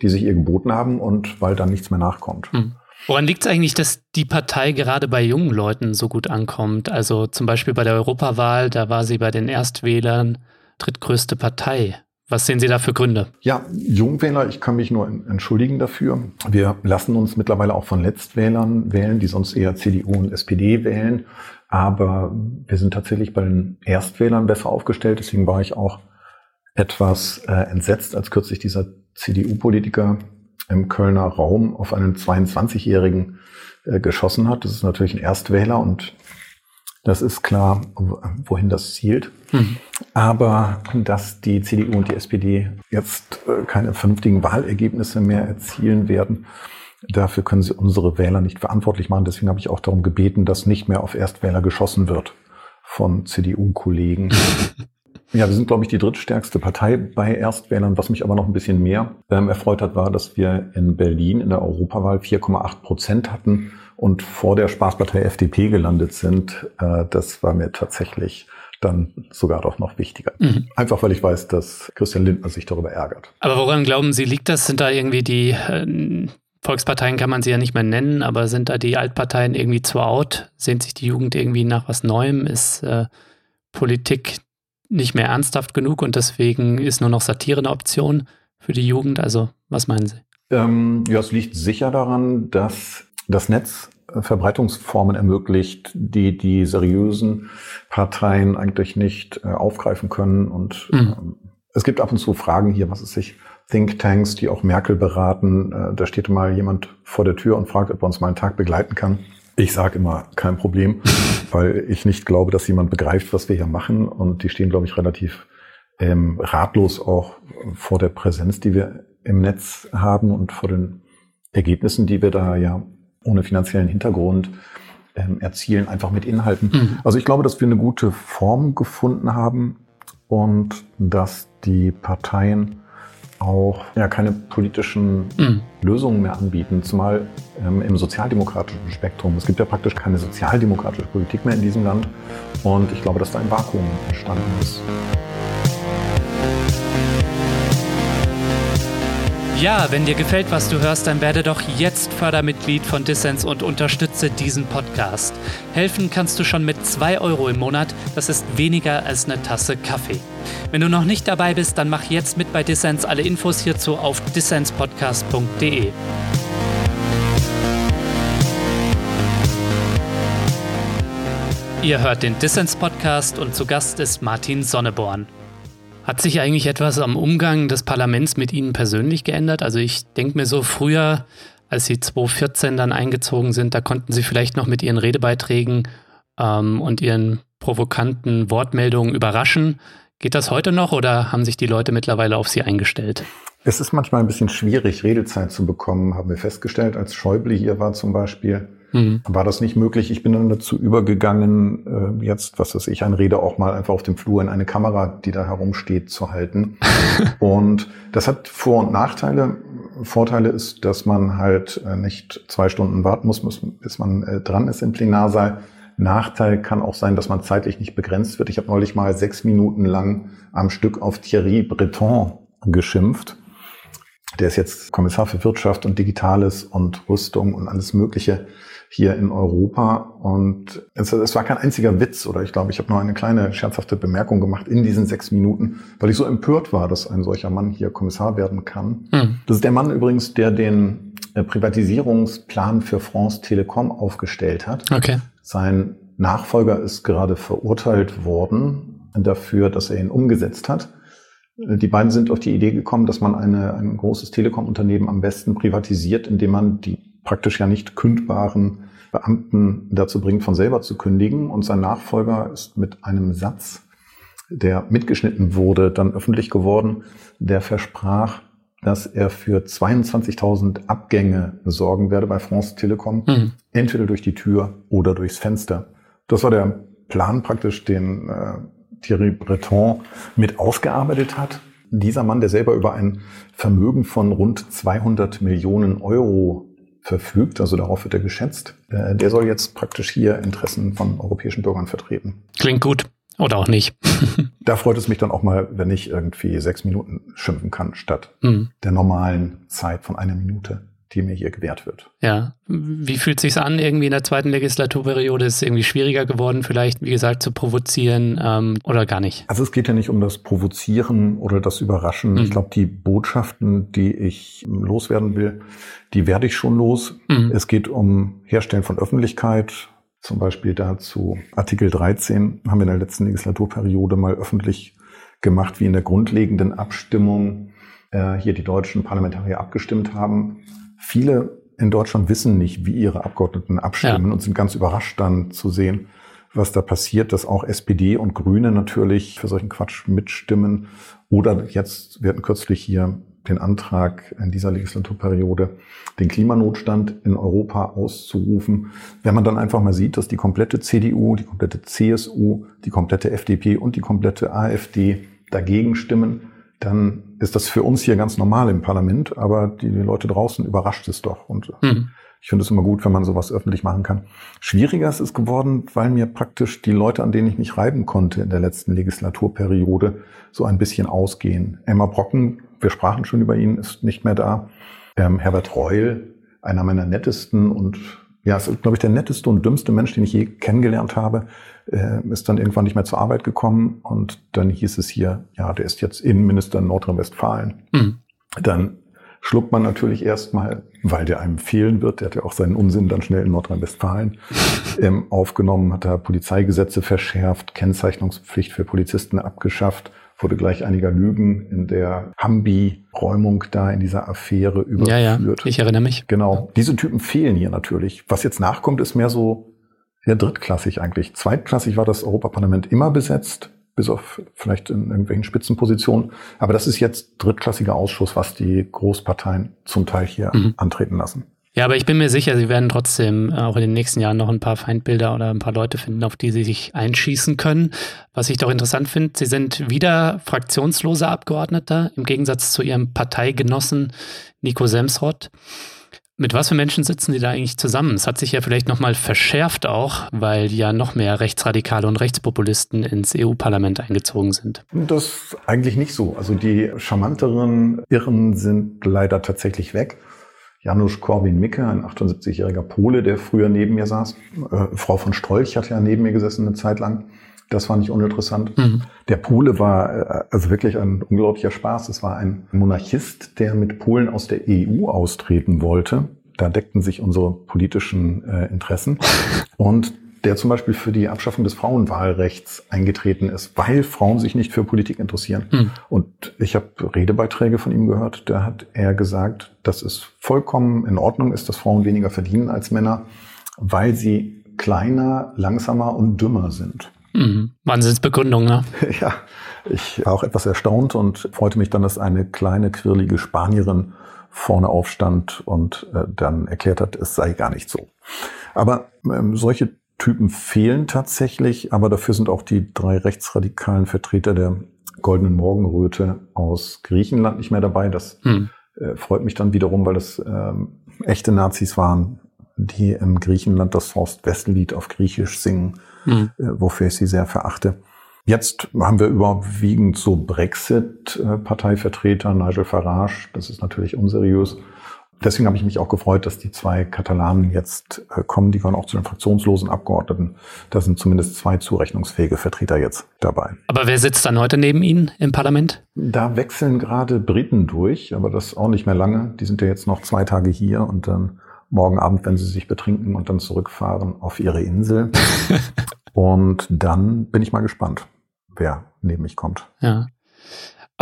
S2: die sich ihr geboten haben und weil dann nichts mehr nachkommt. Hm.
S1: Woran liegt es eigentlich, dass die Partei gerade bei jungen Leuten so gut ankommt? Also zum Beispiel bei der Europawahl, da war sie bei den Erstwählern drittgrößte Partei. Was sehen Sie da für Gründe?
S2: Ja, Jungwähler, ich kann mich nur entschuldigen dafür. Wir lassen uns mittlerweile auch von Letztwählern wählen, die sonst eher CDU und SPD wählen. Aber wir sind tatsächlich bei den Erstwählern besser aufgestellt. Deswegen war ich auch etwas äh, entsetzt, als kürzlich dieser CDU-Politiker im Kölner Raum auf einen 22-Jährigen äh, geschossen hat. Das ist natürlich ein Erstwähler und das ist klar, wohin das zielt. Mhm. Aber dass die CDU und die SPD jetzt äh, keine vernünftigen Wahlergebnisse mehr erzielen werden, dafür können sie unsere Wähler nicht verantwortlich machen. Deswegen habe ich auch darum gebeten, dass nicht mehr auf Erstwähler geschossen wird von CDU-Kollegen. Ja, wir sind, glaube ich, die drittstärkste Partei bei Erstwählern. Was mich aber noch ein bisschen mehr ähm, erfreut hat, war, dass wir in Berlin in der Europawahl 4,8 Prozent hatten und vor der Spaßpartei FDP gelandet sind. Äh, das war mir tatsächlich dann sogar doch noch wichtiger. Mhm. Einfach weil ich weiß, dass Christian Lindner sich darüber ärgert.
S1: Aber woran glauben Sie, liegt das? Sind da irgendwie die äh, Volksparteien kann man sie ja nicht mehr nennen, aber sind da die Altparteien irgendwie zu out? Sehnt sich die Jugend irgendwie nach was Neuem? Ist äh, Politik nicht mehr ernsthaft genug und deswegen ist nur noch Satire eine Option für die Jugend? Also, was meinen Sie?
S2: Ähm, ja, es liegt sicher daran, dass das Netz äh, Verbreitungsformen ermöglicht, die die seriösen Parteien eigentlich nicht äh, aufgreifen können. Und mhm. Ähm, es gibt ab und zu Fragen hier, was ist sich Thinktanks, die auch Merkel beraten. Äh, da steht mal jemand vor der Tür und fragt, ob er uns mal einen Tag begleiten kann. Ich sage immer, kein Problem, weil ich nicht glaube, dass jemand begreift, was wir hier machen. Und die stehen, glaube ich, relativ ähm, ratlos auch vor der Präsenz, die wir im Netz haben und vor den Ergebnissen, die wir da ja ohne finanziellen Hintergrund ähm, erzielen, einfach mit Inhalten. Mhm. Also ich glaube, dass wir eine gute Form gefunden haben und dass die Parteien auch ja keine politischen mhm. Lösungen mehr anbieten, zumal ähm, im sozialdemokratischen Spektrum. Es gibt ja praktisch keine sozialdemokratische Politik mehr in diesem Land und ich glaube, dass da ein Vakuum entstanden ist.
S1: Ja, wenn dir gefällt, was du hörst, dann werde doch jetzt Fördermitglied von Dissens und unterstütze diesen Podcast. Helfen kannst du schon mit 2 Euro im Monat, das ist weniger als eine Tasse Kaffee. Wenn du noch nicht dabei bist, dann mach jetzt mit bei Dissens. Alle Infos hierzu auf dissenspodcast.de. Ihr hört den Dissens Podcast und zu Gast ist Martin Sonneborn. Hat sich eigentlich etwas am Umgang des Parlaments mit Ihnen persönlich geändert? Also ich denke mir so früher, als Sie 2014 dann eingezogen sind, da konnten Sie vielleicht noch mit Ihren Redebeiträgen ähm, und Ihren provokanten Wortmeldungen überraschen. Geht das heute noch oder haben sich die Leute mittlerweile auf Sie eingestellt?
S2: Es ist manchmal ein bisschen schwierig, Redezeit zu bekommen, haben wir festgestellt, als Schäuble hier war zum Beispiel mhm. war das nicht möglich. Ich bin dann dazu übergegangen, äh, jetzt, was weiß ich, ein Rede auch mal einfach auf dem Flur in eine Kamera, die da herumsteht, zu halten. und das hat Vor- und Nachteile. Vorteile ist, dass man halt äh, nicht zwei Stunden warten muss, bis man äh, dran ist im Plenarsaal. Nachteil kann auch sein, dass man zeitlich nicht begrenzt wird. Ich habe neulich mal sechs Minuten lang am Stück auf Thierry Breton geschimpft. Der ist jetzt Kommissar für Wirtschaft und Digitales und Rüstung und alles Mögliche hier in Europa. Und es, es war kein einziger Witz oder ich glaube, ich habe nur eine kleine scherzhafte Bemerkung gemacht in diesen sechs Minuten, weil ich so empört war, dass ein solcher Mann hier Kommissar werden kann. Mhm. Das ist der Mann übrigens, der den äh, Privatisierungsplan für France Telekom aufgestellt hat.
S1: Okay.
S2: Sein Nachfolger ist gerade verurteilt worden dafür, dass er ihn umgesetzt hat. Die beiden sind auf die Idee gekommen, dass man eine, ein großes Telekom-Unternehmen am besten privatisiert, indem man die praktisch ja nicht kündbaren Beamten dazu bringt, von selber zu kündigen. Und sein Nachfolger ist mit einem Satz, der mitgeschnitten wurde, dann öffentlich geworden, der versprach, dass er für 22.000 Abgänge sorgen werde bei France Telekom, mhm. entweder durch die Tür oder durchs Fenster. Das war der Plan praktisch, den äh, Thierry Breton mit ausgearbeitet hat. Dieser Mann, der selber über ein Vermögen von rund 200 Millionen Euro verfügt, also darauf wird er geschätzt, äh, der soll jetzt praktisch hier Interessen von europäischen Bürgern vertreten.
S1: Klingt gut. Oder auch nicht.
S2: da freut es mich dann auch mal, wenn ich irgendwie sechs Minuten schimpfen kann, statt mhm. der normalen Zeit von einer Minute, die mir hier gewährt wird.
S1: Ja, wie fühlt sich's an? Irgendwie in der zweiten Legislaturperiode ist es irgendwie schwieriger geworden, vielleicht, wie gesagt, zu provozieren ähm, oder gar nicht?
S2: Also es geht ja nicht um das Provozieren oder das Überraschen. Mhm. Ich glaube, die Botschaften, die ich loswerden will, die werde ich schon los. Mhm. Es geht um Herstellen von Öffentlichkeit. Zum Beispiel dazu Artikel 13 haben wir in der letzten Legislaturperiode mal öffentlich gemacht, wie in der grundlegenden Abstimmung äh, hier die deutschen Parlamentarier abgestimmt haben. Viele in Deutschland wissen nicht, wie ihre Abgeordneten abstimmen ja. und sind ganz überrascht dann zu sehen, was da passiert, dass auch SPD und Grüne natürlich für solchen Quatsch mitstimmen. Oder jetzt, wir hatten kürzlich hier den Antrag in dieser Legislaturperiode, den Klimanotstand in Europa auszurufen. Wenn man dann einfach mal sieht, dass die komplette CDU, die komplette CSU, die komplette FDP und die komplette AfD dagegen stimmen, dann ist das für uns hier ganz normal im Parlament, aber die, die Leute draußen überrascht es doch. Und äh, mhm. ich finde es immer gut, wenn man sowas öffentlich machen kann. Schwieriger ist es geworden, weil mir praktisch die Leute, an denen ich mich reiben konnte in der letzten Legislaturperiode, so ein bisschen ausgehen. Emma Brocken, wir sprachen schon über ihn, ist nicht mehr da. Ähm, Herbert Reul, einer meiner nettesten und ja, ist, glaube ich, der netteste und dümmste Mensch, den ich je kennengelernt habe, äh, ist dann irgendwann nicht mehr zur Arbeit gekommen und dann hieß es hier, ja, der ist jetzt Innenminister in Nordrhein-Westfalen. Mhm. Dann schluckt man natürlich erstmal, weil der einem fehlen wird, der hat ja auch seinen Unsinn dann schnell in Nordrhein-Westfalen ähm, aufgenommen, hat da Polizeigesetze verschärft, Kennzeichnungspflicht für Polizisten abgeschafft, wurde gleich einiger Lügen in der Hambi-Räumung da in dieser Affäre überführt. Ja, ja,
S1: ich erinnere mich.
S2: Genau. Diese Typen fehlen hier natürlich. Was jetzt nachkommt, ist mehr so sehr drittklassig eigentlich. Zweitklassig war das Europaparlament immer besetzt, bis auf vielleicht in irgendwelchen Spitzenpositionen. Aber das ist jetzt drittklassiger Ausschuss, was die Großparteien zum Teil hier mhm. antreten lassen.
S1: Ja, aber ich bin mir sicher, sie werden trotzdem äh, auch in den nächsten Jahren noch ein paar Feindbilder oder ein paar Leute finden, auf die sie sich einschießen können. Was ich doch interessant finde, sie sind wieder fraktionsloser Abgeordneter im Gegensatz zu ihrem Parteigenossen Nico Semsrott. Mit was für Menschen sitzen Sie da eigentlich zusammen? Es hat sich ja vielleicht nochmal verschärft auch, weil ja noch mehr Rechtsradikale und Rechtspopulisten ins EU-Parlament eingezogen sind.
S2: Das eigentlich nicht so. Also die charmanteren Irren sind leider tatsächlich weg. Janusz Korwin-Mikke, ein 78-jähriger Pole, der früher neben mir saß. Äh, Frau von Strolch hat ja neben mir gesessen eine Zeit lang. Das fand ich uninteressant. Mhm. Der Pole war äh, also wirklich ein unglaublicher Spaß. Es war ein Monarchist, der mit Polen aus der EU austreten wollte. Da deckten sich unsere politischen äh, Interessen. Und der zum Beispiel für die Abschaffung des Frauenwahlrechts eingetreten ist, weil Frauen sich nicht für Politik interessieren. Mhm. Und ich habe Redebeiträge von ihm gehört, da hat er gesagt, dass es vollkommen in Ordnung ist, dass Frauen weniger verdienen als Männer, weil sie kleiner, langsamer und dümmer sind.
S1: Mhm. Wahnsinnsbegründung, ne?
S2: ja, ich war auch etwas erstaunt und freute mich dann, dass eine kleine, quirlige Spanierin vorne aufstand und äh, dann erklärt hat, es sei gar nicht so. Aber ähm, solche Typen fehlen tatsächlich, aber dafür sind auch die drei rechtsradikalen Vertreter der Goldenen Morgenröte aus Griechenland nicht mehr dabei. Das hm. äh, freut mich dann wiederum, weil das ähm, echte Nazis waren, die in Griechenland das Horst Wessel-Lied auf Griechisch singen, hm. äh, wofür ich sie sehr verachte. Jetzt haben wir überwiegend so Brexit-Parteivertreter, Nigel Farage, das ist natürlich unseriös, Deswegen habe ich mich auch gefreut, dass die zwei Katalanen jetzt äh, kommen. Die gehören auch zu den fraktionslosen Abgeordneten. Da sind zumindest zwei zurechnungsfähige Vertreter jetzt dabei.
S1: Aber wer sitzt dann heute neben Ihnen im Parlament?
S2: Da wechseln gerade Briten durch, aber das auch nicht mehr lange. Die sind ja jetzt noch zwei Tage hier und dann morgen Abend, wenn sie sich betrinken und dann zurückfahren auf ihre Insel. und dann bin ich mal gespannt, wer neben mich kommt.
S1: Ja.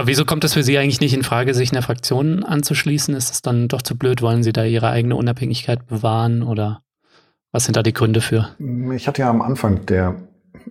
S1: Aber wieso kommt es für Sie eigentlich nicht in Frage, sich einer Fraktion anzuschließen? Ist es dann doch zu blöd? Wollen Sie da Ihre eigene Unabhängigkeit bewahren oder was sind da die Gründe für?
S2: Ich hatte ja am Anfang der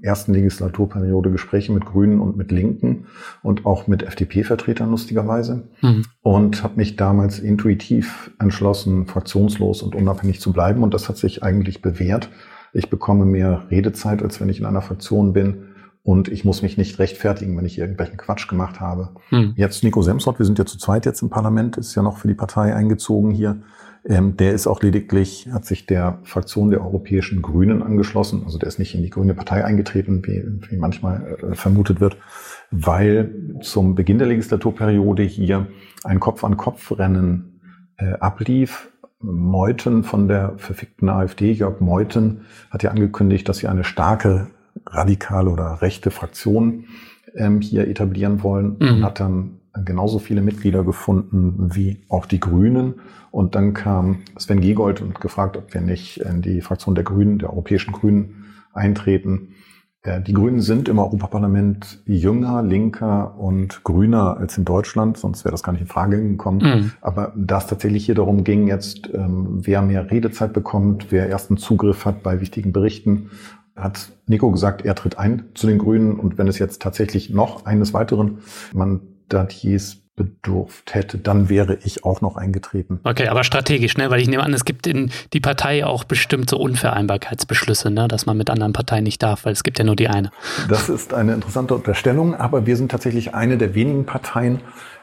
S2: ersten Legislaturperiode Gespräche mit Grünen und mit Linken und auch mit FDP-Vertretern lustigerweise mhm. und habe mich damals intuitiv entschlossen, fraktionslos und unabhängig zu bleiben und das hat sich eigentlich bewährt. Ich bekomme mehr Redezeit, als wenn ich in einer Fraktion bin und ich muss mich nicht rechtfertigen, wenn ich irgendwelchen Quatsch gemacht habe. Hm. Jetzt Nico Semsrott, wir sind ja zu zweit jetzt im Parlament, ist ja noch für die Partei eingezogen hier. Ähm, der ist auch lediglich, hat sich der Fraktion der Europäischen Grünen angeschlossen. Also der ist nicht in die Grüne Partei eingetreten, wie, wie manchmal äh, vermutet wird, weil zum Beginn der Legislaturperiode hier ein Kopf-an-Kopf-Rennen äh, ablief Meuthen von der verfickten AfD, Jörg Meuthen, hat ja angekündigt, dass sie eine starke radikale oder rechte Fraktion ähm, hier etablieren wollen mhm. und hat dann genauso viele Mitglieder gefunden wie auch die Grünen. Und dann kam Sven Giegold und gefragt, ob wir nicht in die Fraktion der Grünen, der europäischen Grünen eintreten. Äh, die Grünen sind im Europaparlament jünger, linker und grüner als in Deutschland, sonst wäre das gar nicht in Frage gekommen. Mhm. Aber da es tatsächlich hier darum ging, jetzt ähm, wer mehr Redezeit bekommt, wer ersten Zugriff hat bei wichtigen Berichten, hat Nico gesagt, er tritt ein zu den Grünen und wenn es jetzt tatsächlich noch eines weiteren Mandatiers bedurft hätte, dann wäre ich auch noch eingetreten.
S1: Okay, aber strategisch, ne? Weil ich nehme an, es gibt in die Partei auch bestimmt so Unvereinbarkeitsbeschlüsse, ne? dass man mit anderen Parteien nicht darf, weil es gibt ja nur die eine.
S2: Das ist eine interessante Unterstellung, aber wir sind tatsächlich eine der wenigen Parteien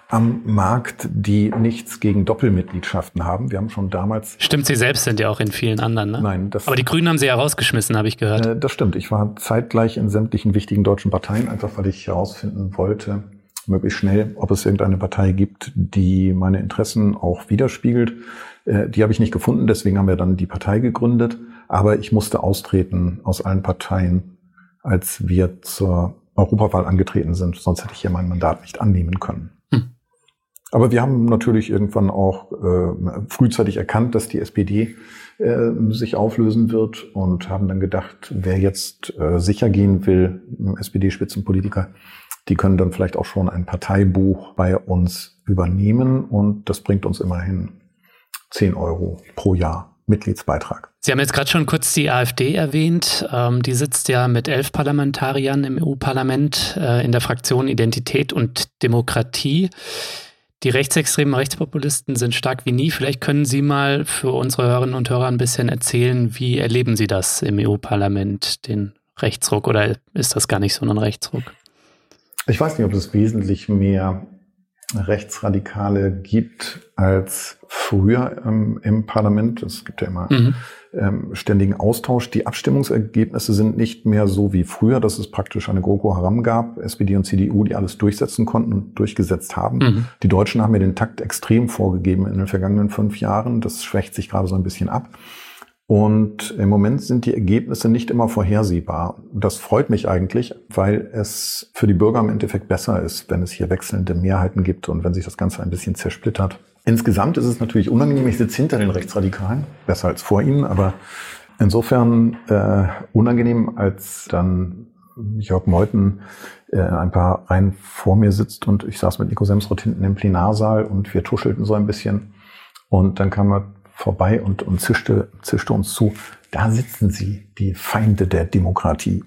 S2: am Markt, die nichts gegen Doppelmitgliedschaften haben. Wir haben schon damals.
S1: Stimmt, Sie selbst sind ja auch in vielen anderen, ne?
S2: Nein, das.
S1: Aber die Grünen haben Sie ja rausgeschmissen, habe ich gehört.
S2: Äh, das stimmt. Ich war zeitgleich in sämtlichen wichtigen deutschen Parteien, einfach weil ich herausfinden wollte, möglichst schnell, ob es irgendeine Partei gibt, die meine Interessen auch widerspiegelt. Äh, die habe ich nicht gefunden, deswegen haben wir dann die Partei gegründet. Aber ich musste austreten aus allen Parteien, als wir zur Europawahl angetreten sind. Sonst hätte ich hier mein Mandat nicht annehmen können. Hm. Aber wir haben natürlich irgendwann auch äh, frühzeitig erkannt, dass die SPD äh, sich auflösen wird und haben dann gedacht, wer jetzt äh, sicher gehen will, SPD-Spitzenpolitiker, die können dann vielleicht auch schon ein Parteibuch bei uns übernehmen und das bringt uns immerhin 10 Euro pro Jahr Mitgliedsbeitrag.
S1: Sie haben jetzt gerade schon kurz die AfD erwähnt. Ähm, die sitzt ja mit elf Parlamentariern im EU-Parlament äh, in der Fraktion Identität und Demokratie. Die rechtsextremen Rechtspopulisten sind stark wie nie. Vielleicht können Sie mal für unsere Hörerinnen und Hörer ein bisschen erzählen, wie erleben Sie das im EU-Parlament, den Rechtsruck, oder ist das gar nicht so ein Rechtsruck?
S2: Ich weiß nicht, ob es wesentlich mehr Rechtsradikale gibt als früher ähm, im Parlament. Es gibt ja immer mhm. ähm, ständigen Austausch. Die Abstimmungsergebnisse sind nicht mehr so wie früher, dass es praktisch eine GroKo Haram gab, SPD und CDU, die alles durchsetzen konnten und durchgesetzt haben. Mhm. Die Deutschen haben mir den Takt extrem vorgegeben in den vergangenen fünf Jahren. Das schwächt sich gerade so ein bisschen ab. Und im Moment sind die Ergebnisse nicht immer vorhersehbar. Das freut mich eigentlich, weil es für die Bürger im Endeffekt besser ist, wenn es hier wechselnde Mehrheiten gibt und wenn sich das Ganze ein bisschen zersplittert. Insgesamt ist es natürlich unangenehm. Ich sitze hinter den Rechtsradikalen, besser als vor ihnen, aber insofern äh, unangenehm, als dann Jörg Meuthen äh, ein paar Reihen vor mir sitzt und ich saß mit Nico Semsrott hinten im Plenarsaal und wir tuschelten so ein bisschen. Und dann kam er vorbei und, und zischte, zischte uns zu, da sitzen sie, die Feinde der Demokratie.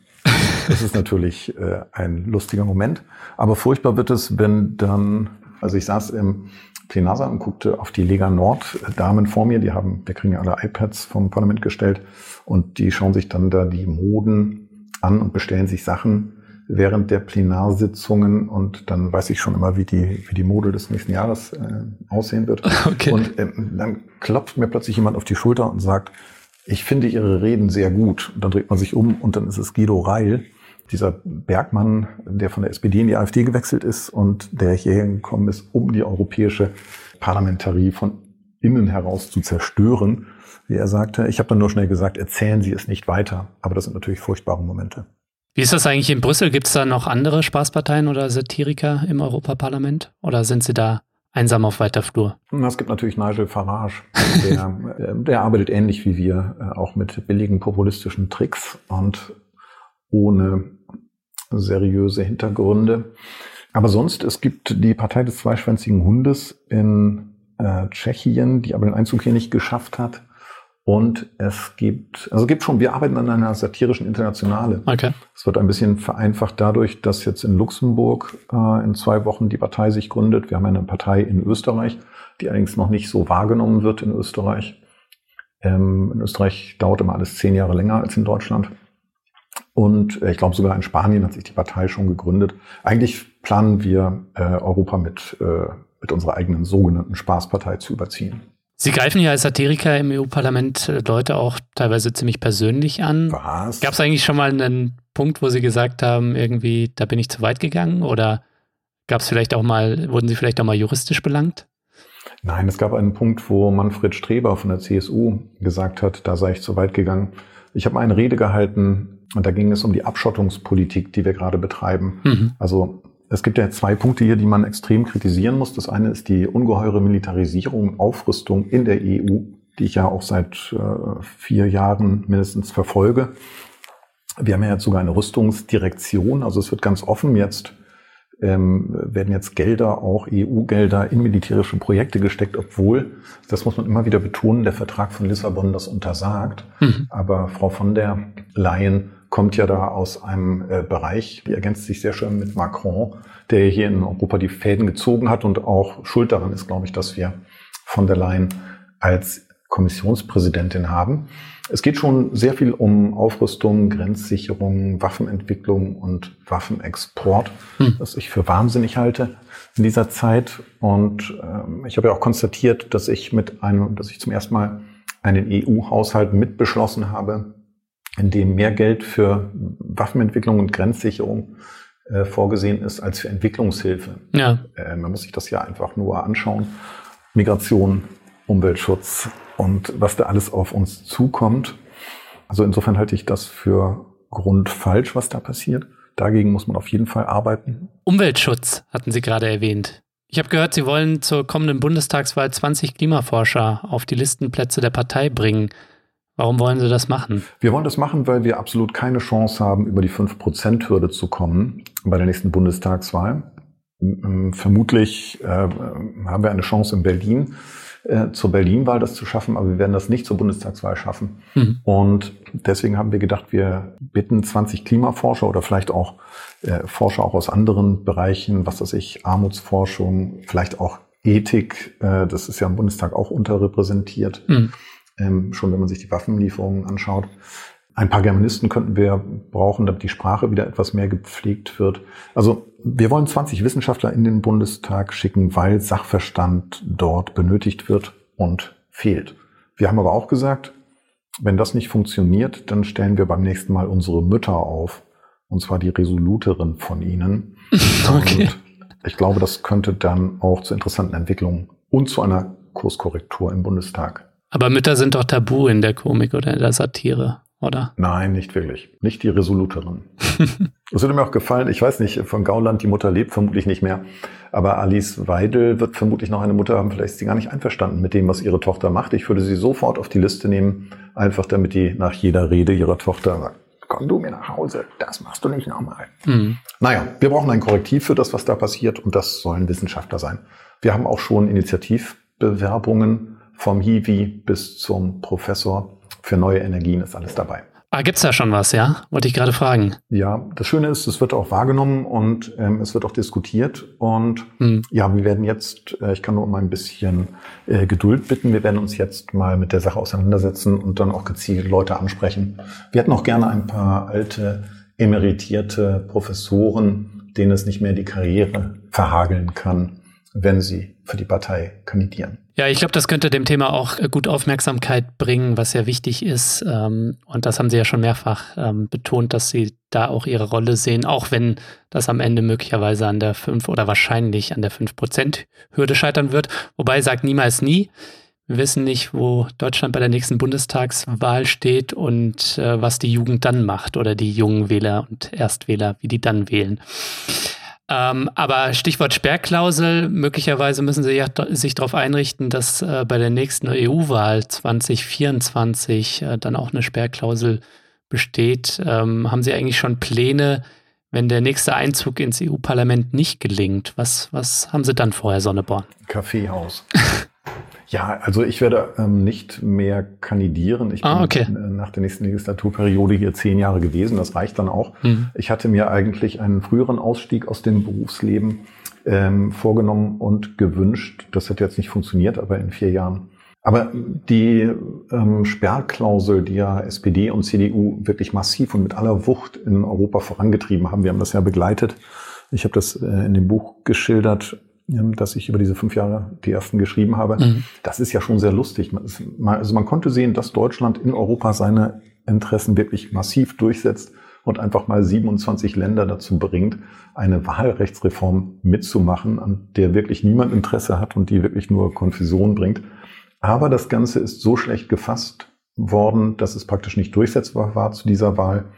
S2: Das ist natürlich äh, ein lustiger Moment. Aber furchtbar wird es, wenn dann, also ich saß im Plenarsaal und guckte auf die Lega Nord Damen vor mir, die haben, wir kriegen ja alle iPads vom Parlament gestellt und die schauen sich dann da die Moden an und bestellen sich Sachen während der Plenarsitzungen und dann weiß ich schon immer, wie die, wie die Mode des nächsten Jahres äh, aussehen wird. Okay. Und ähm, dann klopft mir plötzlich jemand auf die Schulter und sagt, ich finde Ihre Reden sehr gut. Und dann dreht man sich um und dann ist es Guido Reil, dieser Bergmann, der von der SPD in die AfD gewechselt ist und der hierher gekommen ist, um die europäische Parlamentarie von innen heraus zu zerstören. Wie er sagte, ich habe dann nur schnell gesagt, erzählen Sie es nicht weiter. Aber das sind natürlich furchtbare Momente.
S1: Wie ist das eigentlich in Brüssel? Gibt es da noch andere Spaßparteien oder Satiriker im Europaparlament? Oder sind Sie da einsam auf weiter Flur?
S2: Es gibt natürlich Nigel Farage. Der, äh, der arbeitet ähnlich wie wir, äh, auch mit billigen populistischen Tricks und ohne seriöse Hintergründe. Aber sonst, es gibt die Partei des zweischwänzigen Hundes in äh, Tschechien, die aber den Einzug hier nicht geschafft hat. Und es gibt, also es gibt schon, wir arbeiten an einer satirischen Internationale. Okay. Es wird ein bisschen vereinfacht dadurch, dass jetzt in Luxemburg äh, in zwei Wochen die Partei sich gründet. Wir haben eine Partei in Österreich, die allerdings noch nicht so wahrgenommen wird in Österreich. Ähm, in Österreich dauert immer alles zehn Jahre länger als in Deutschland. Und äh, ich glaube sogar in Spanien hat sich die Partei schon gegründet. Eigentlich planen wir äh, Europa mit, äh, mit unserer eigenen sogenannten Spaßpartei zu überziehen.
S1: Sie greifen ja als Satiriker im EU-Parlament äh, Leute auch teilweise ziemlich persönlich an.
S2: Was?
S1: Gab es eigentlich schon mal einen Punkt, wo Sie gesagt haben, irgendwie, da bin ich zu weit gegangen? Oder gab es vielleicht auch mal, wurden Sie vielleicht auch mal juristisch belangt?
S2: Nein, es gab einen Punkt, wo Manfred Streber von der CSU gesagt hat, da sei ich zu weit gegangen. Ich habe eine Rede gehalten und da ging es um die Abschottungspolitik, die wir gerade betreiben. Mhm. Also es gibt ja zwei Punkte hier, die man extrem kritisieren muss. Das eine ist die ungeheure Militarisierung und Aufrüstung in der EU, die ich ja auch seit äh, vier Jahren mindestens verfolge. Wir haben ja jetzt sogar eine Rüstungsdirektion, also es wird ganz offen jetzt ähm, werden jetzt Gelder, auch EU-Gelder, in militärische Projekte gesteckt, obwohl, das muss man immer wieder betonen, der Vertrag von Lissabon das untersagt. Mhm. Aber Frau von der Leyen kommt ja da aus einem äh, Bereich, die ergänzt sich sehr schön mit Macron, der hier in Europa die Fäden gezogen hat und auch schuld daran ist, glaube ich, dass wir von der Leyen als Kommissionspräsidentin haben. Es geht schon sehr viel um Aufrüstung, Grenzsicherung, Waffenentwicklung und Waffenexport, hm. was ich für wahnsinnig halte in dieser Zeit. Und ähm, ich habe ja auch konstatiert, dass ich mit einem, dass ich zum ersten Mal einen EU-Haushalt mitbeschlossen habe, in dem mehr Geld für Waffenentwicklung und Grenzsicherung äh, vorgesehen ist als für Entwicklungshilfe. Ja. Äh, man muss sich das ja einfach nur anschauen. Migration, Umweltschutz, und was da alles auf uns zukommt. Also insofern halte ich das für grundfalsch, was da passiert. Dagegen muss man auf jeden Fall arbeiten.
S1: Umweltschutz hatten Sie gerade erwähnt. Ich habe gehört, Sie wollen zur kommenden Bundestagswahl 20 Klimaforscher auf die Listenplätze der Partei bringen. Warum wollen Sie das machen?
S2: Wir wollen das machen, weil wir absolut keine Chance haben, über die 5-Prozent-Hürde zu kommen bei der nächsten Bundestagswahl. Vermutlich äh, haben wir eine Chance in Berlin äh, zur Berlin-Wahl das zu schaffen, aber wir werden das nicht zur Bundestagswahl schaffen. Mhm. Und deswegen haben wir gedacht, wir bitten 20 Klimaforscher oder vielleicht auch äh, Forscher auch aus anderen Bereichen, was weiß ich, Armutsforschung, vielleicht auch Ethik, äh, das ist ja im Bundestag auch unterrepräsentiert, mhm. Ähm, schon wenn man sich die Waffenlieferungen anschaut. Ein paar Germanisten könnten wir brauchen, damit die Sprache wieder etwas mehr gepflegt wird. Also wir wollen 20 Wissenschaftler in den Bundestag schicken, weil Sachverstand dort benötigt wird und fehlt. Wir haben aber auch gesagt, wenn das nicht funktioniert, dann stellen wir beim nächsten Mal unsere Mütter auf. Und zwar die resoluteren von ihnen. Okay. Und ich glaube, das könnte dann auch zu interessanten Entwicklungen und zu einer Kurskorrektur im Bundestag.
S1: Aber Mütter sind doch tabu in der Komik oder in der Satire oder?
S2: Nein, nicht wirklich. Nicht die Resoluterin. Es würde mir auch gefallen, ich weiß nicht, von Gauland, die Mutter lebt vermutlich nicht mehr, aber Alice Weidel wird vermutlich noch eine Mutter haben, vielleicht ist sie gar nicht einverstanden mit dem, was ihre Tochter macht. Ich würde sie sofort auf die Liste nehmen, einfach damit die nach jeder Rede ihrer Tochter sagt, komm du mir nach Hause, das machst du nicht nochmal. Mhm. Naja, wir brauchen ein Korrektiv für das, was da passiert und das sollen Wissenschaftler sein. Wir haben auch schon Initiativbewerbungen vom Hiwi bis zum Professor für neue Energien ist alles dabei.
S1: Ah, gibt's da schon was, ja? Wollte ich gerade fragen.
S2: Ja, das Schöne ist, es wird auch wahrgenommen und ähm, es wird auch diskutiert. Und hm. ja, wir werden jetzt, äh, ich kann nur um ein bisschen äh, Geduld bitten, wir werden uns jetzt mal mit der Sache auseinandersetzen und dann auch gezielt Leute ansprechen. Wir hätten auch gerne ein paar alte, emeritierte Professoren, denen es nicht mehr die Karriere verhageln kann, wenn sie für die Partei kandidieren.
S1: Ja, ich glaube, das könnte dem Thema auch äh, gut Aufmerksamkeit bringen, was ja wichtig ist. Ähm, und das haben Sie ja schon mehrfach ähm, betont, dass Sie da auch Ihre Rolle sehen, auch wenn das am Ende möglicherweise an der 5 oder wahrscheinlich an der 5-Prozent-Hürde scheitern wird. Wobei sagt niemals nie. Wir wissen nicht, wo Deutschland bei der nächsten Bundestagswahl steht und äh, was die Jugend dann macht oder die jungen Wähler und Erstwähler, wie die dann wählen. Ähm, aber Stichwort Sperrklausel, möglicherweise müssen Sie ja sich darauf einrichten, dass äh, bei der nächsten EU-Wahl 2024 äh, dann auch eine Sperrklausel besteht. Ähm, haben Sie eigentlich schon Pläne, wenn der nächste Einzug ins EU-Parlament nicht gelingt? Was, was haben Sie dann vorher, Sonneborn?
S2: Kaffeehaus. Ja, also ich werde ähm, nicht mehr kandidieren. Ich ah, bin äh, nach der nächsten Legislaturperiode hier zehn Jahre gewesen. Das reicht dann auch. Mhm. Ich hatte mir eigentlich einen früheren Ausstieg aus dem Berufsleben ähm, vorgenommen und gewünscht. Das hat jetzt nicht funktioniert, aber in vier Jahren. Aber die ähm, Sperrklausel, die ja SPD und CDU wirklich massiv und mit aller Wucht in Europa vorangetrieben haben, wir haben das ja begleitet. Ich habe das äh, in dem Buch geschildert, dass ich über diese fünf Jahre die ersten geschrieben habe. Mhm. Das ist ja schon sehr lustig. Also man konnte sehen, dass Deutschland in Europa seine Interessen wirklich massiv durchsetzt. und einfach mal 27 Länder dazu bringt, eine Wahlrechtsreform mitzumachen, an der wirklich niemand Interesse hat und die wirklich nur Konfusion bringt. Aber das Ganze ist so schlecht gefasst worden, dass es praktisch nicht durchsetzbar war zu dieser Wahl.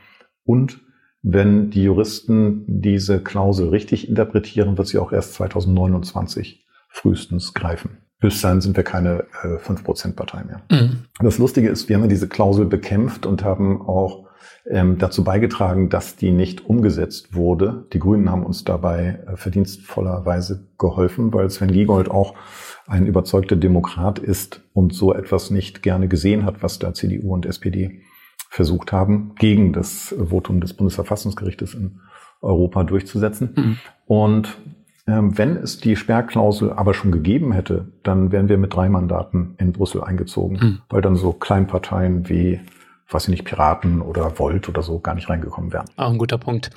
S2: Und wenn die Juristen diese Klausel richtig interpretieren, wird sie auch erst 2029 frühestens greifen. Bis dahin sind wir keine äh, 5%-Partei mehr. Mhm. Das Lustige ist, wir haben ja diese Klausel bekämpft und haben auch ähm, dazu beigetragen, dass die nicht umgesetzt wurde. Die Grünen haben uns dabei äh, verdienstvollerweise geholfen, weil Sven Giegold auch ein überzeugter Demokrat ist und so etwas nicht gerne gesehen hat, was da CDU und SPD versucht haben, gegen das Votum des Bundesverfassungsgerichtes in Europa durchzusetzen. Mhm. Und ähm, wenn es die Sperrklausel aber schon gegeben hätte, dann wären wir mit drei Mandaten in Brüssel eingezogen, mhm. weil dann so Kleinparteien wie, weiß ich nicht, Piraten oder Volt oder so gar nicht reingekommen wären.
S1: Auch ein guter Punkt.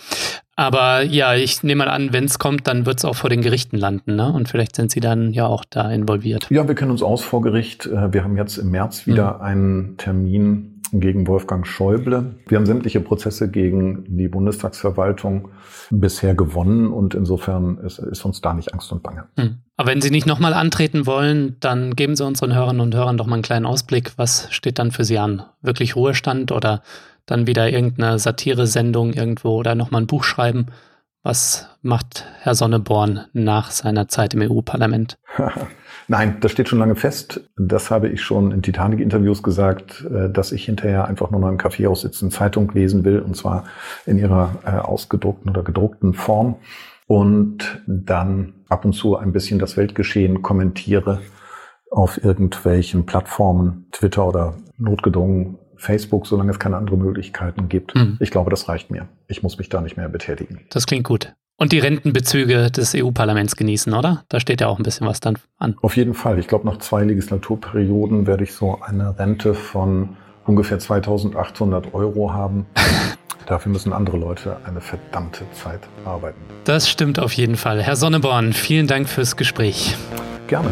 S1: Aber ja, ich nehme mal an, wenn es kommt, dann wird es auch vor den Gerichten landen, ne? Und vielleicht sind Sie dann ja auch da involviert.
S2: Ja, wir kennen uns aus vor Gericht. Äh, wir haben jetzt im März wieder mhm. einen Termin gegen Wolfgang Schäuble. Wir haben sämtliche Prozesse gegen die Bundestagsverwaltung bisher gewonnen und insofern ist, ist uns da nicht Angst und Bange. Hm.
S1: Aber wenn Sie nicht nochmal antreten wollen, dann geben Sie unseren Hörern und Hörern doch mal einen kleinen Ausblick. Was steht dann für Sie an? Wirklich Ruhestand oder dann wieder irgendeine Satire-Sendung irgendwo oder nochmal ein Buch schreiben? Was macht Herr Sonneborn nach seiner Zeit im EU-Parlament?
S2: Nein, das steht schon lange fest. Das habe ich schon in Titanic-Interviews gesagt, äh, dass ich hinterher einfach nur noch im Kaffeehaus sitzen, Zeitung lesen will, und zwar in ihrer äh, ausgedruckten oder gedruckten Form. Und dann ab und zu ein bisschen das Weltgeschehen kommentiere auf irgendwelchen Plattformen, Twitter oder notgedrungen Facebook, solange es keine anderen Möglichkeiten gibt. Mhm. Ich glaube, das reicht mir. Ich muss mich da nicht mehr betätigen.
S1: Das klingt gut. Und die Rentenbezüge des EU-Parlaments genießen, oder? Da steht ja auch ein bisschen was dann an.
S2: Auf jeden Fall. Ich glaube, nach zwei Legislaturperioden werde ich so eine Rente von ungefähr 2800 Euro haben. Dafür müssen andere Leute eine verdammte Zeit arbeiten.
S1: Das stimmt auf jeden Fall. Herr Sonneborn, vielen Dank fürs Gespräch.
S2: Gerne.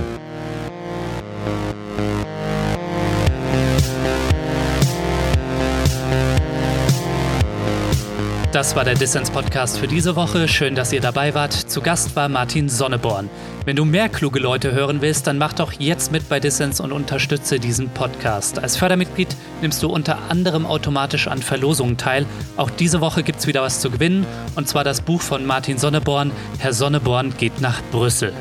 S1: Das war der Dissens-Podcast für diese Woche. Schön, dass ihr dabei wart. Zu Gast war Martin Sonneborn. Wenn du mehr kluge Leute hören willst, dann mach doch jetzt mit bei Dissens und unterstütze diesen Podcast. Als Fördermitglied nimmst du unter anderem automatisch an Verlosungen teil. Auch diese Woche gibt es wieder was zu gewinnen, und zwar das Buch von Martin Sonneborn. Herr Sonneborn geht nach Brüssel.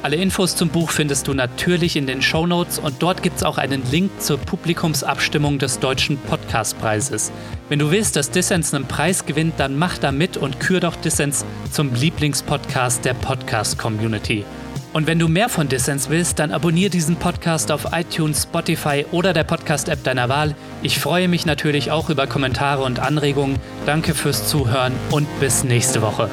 S1: Alle Infos zum Buch findest du natürlich in den Show Notes und dort gibt es auch einen Link zur Publikumsabstimmung des Deutschen Podcastpreises. Wenn du willst, dass Dissens einen Preis gewinnt, dann mach da mit und kür doch Dissens zum Lieblingspodcast der Podcast-Community. Und wenn du mehr von Dissens willst, dann abonniere diesen Podcast auf iTunes, Spotify oder der Podcast-App deiner Wahl. Ich freue mich natürlich auch über Kommentare und Anregungen. Danke fürs Zuhören und bis nächste Woche.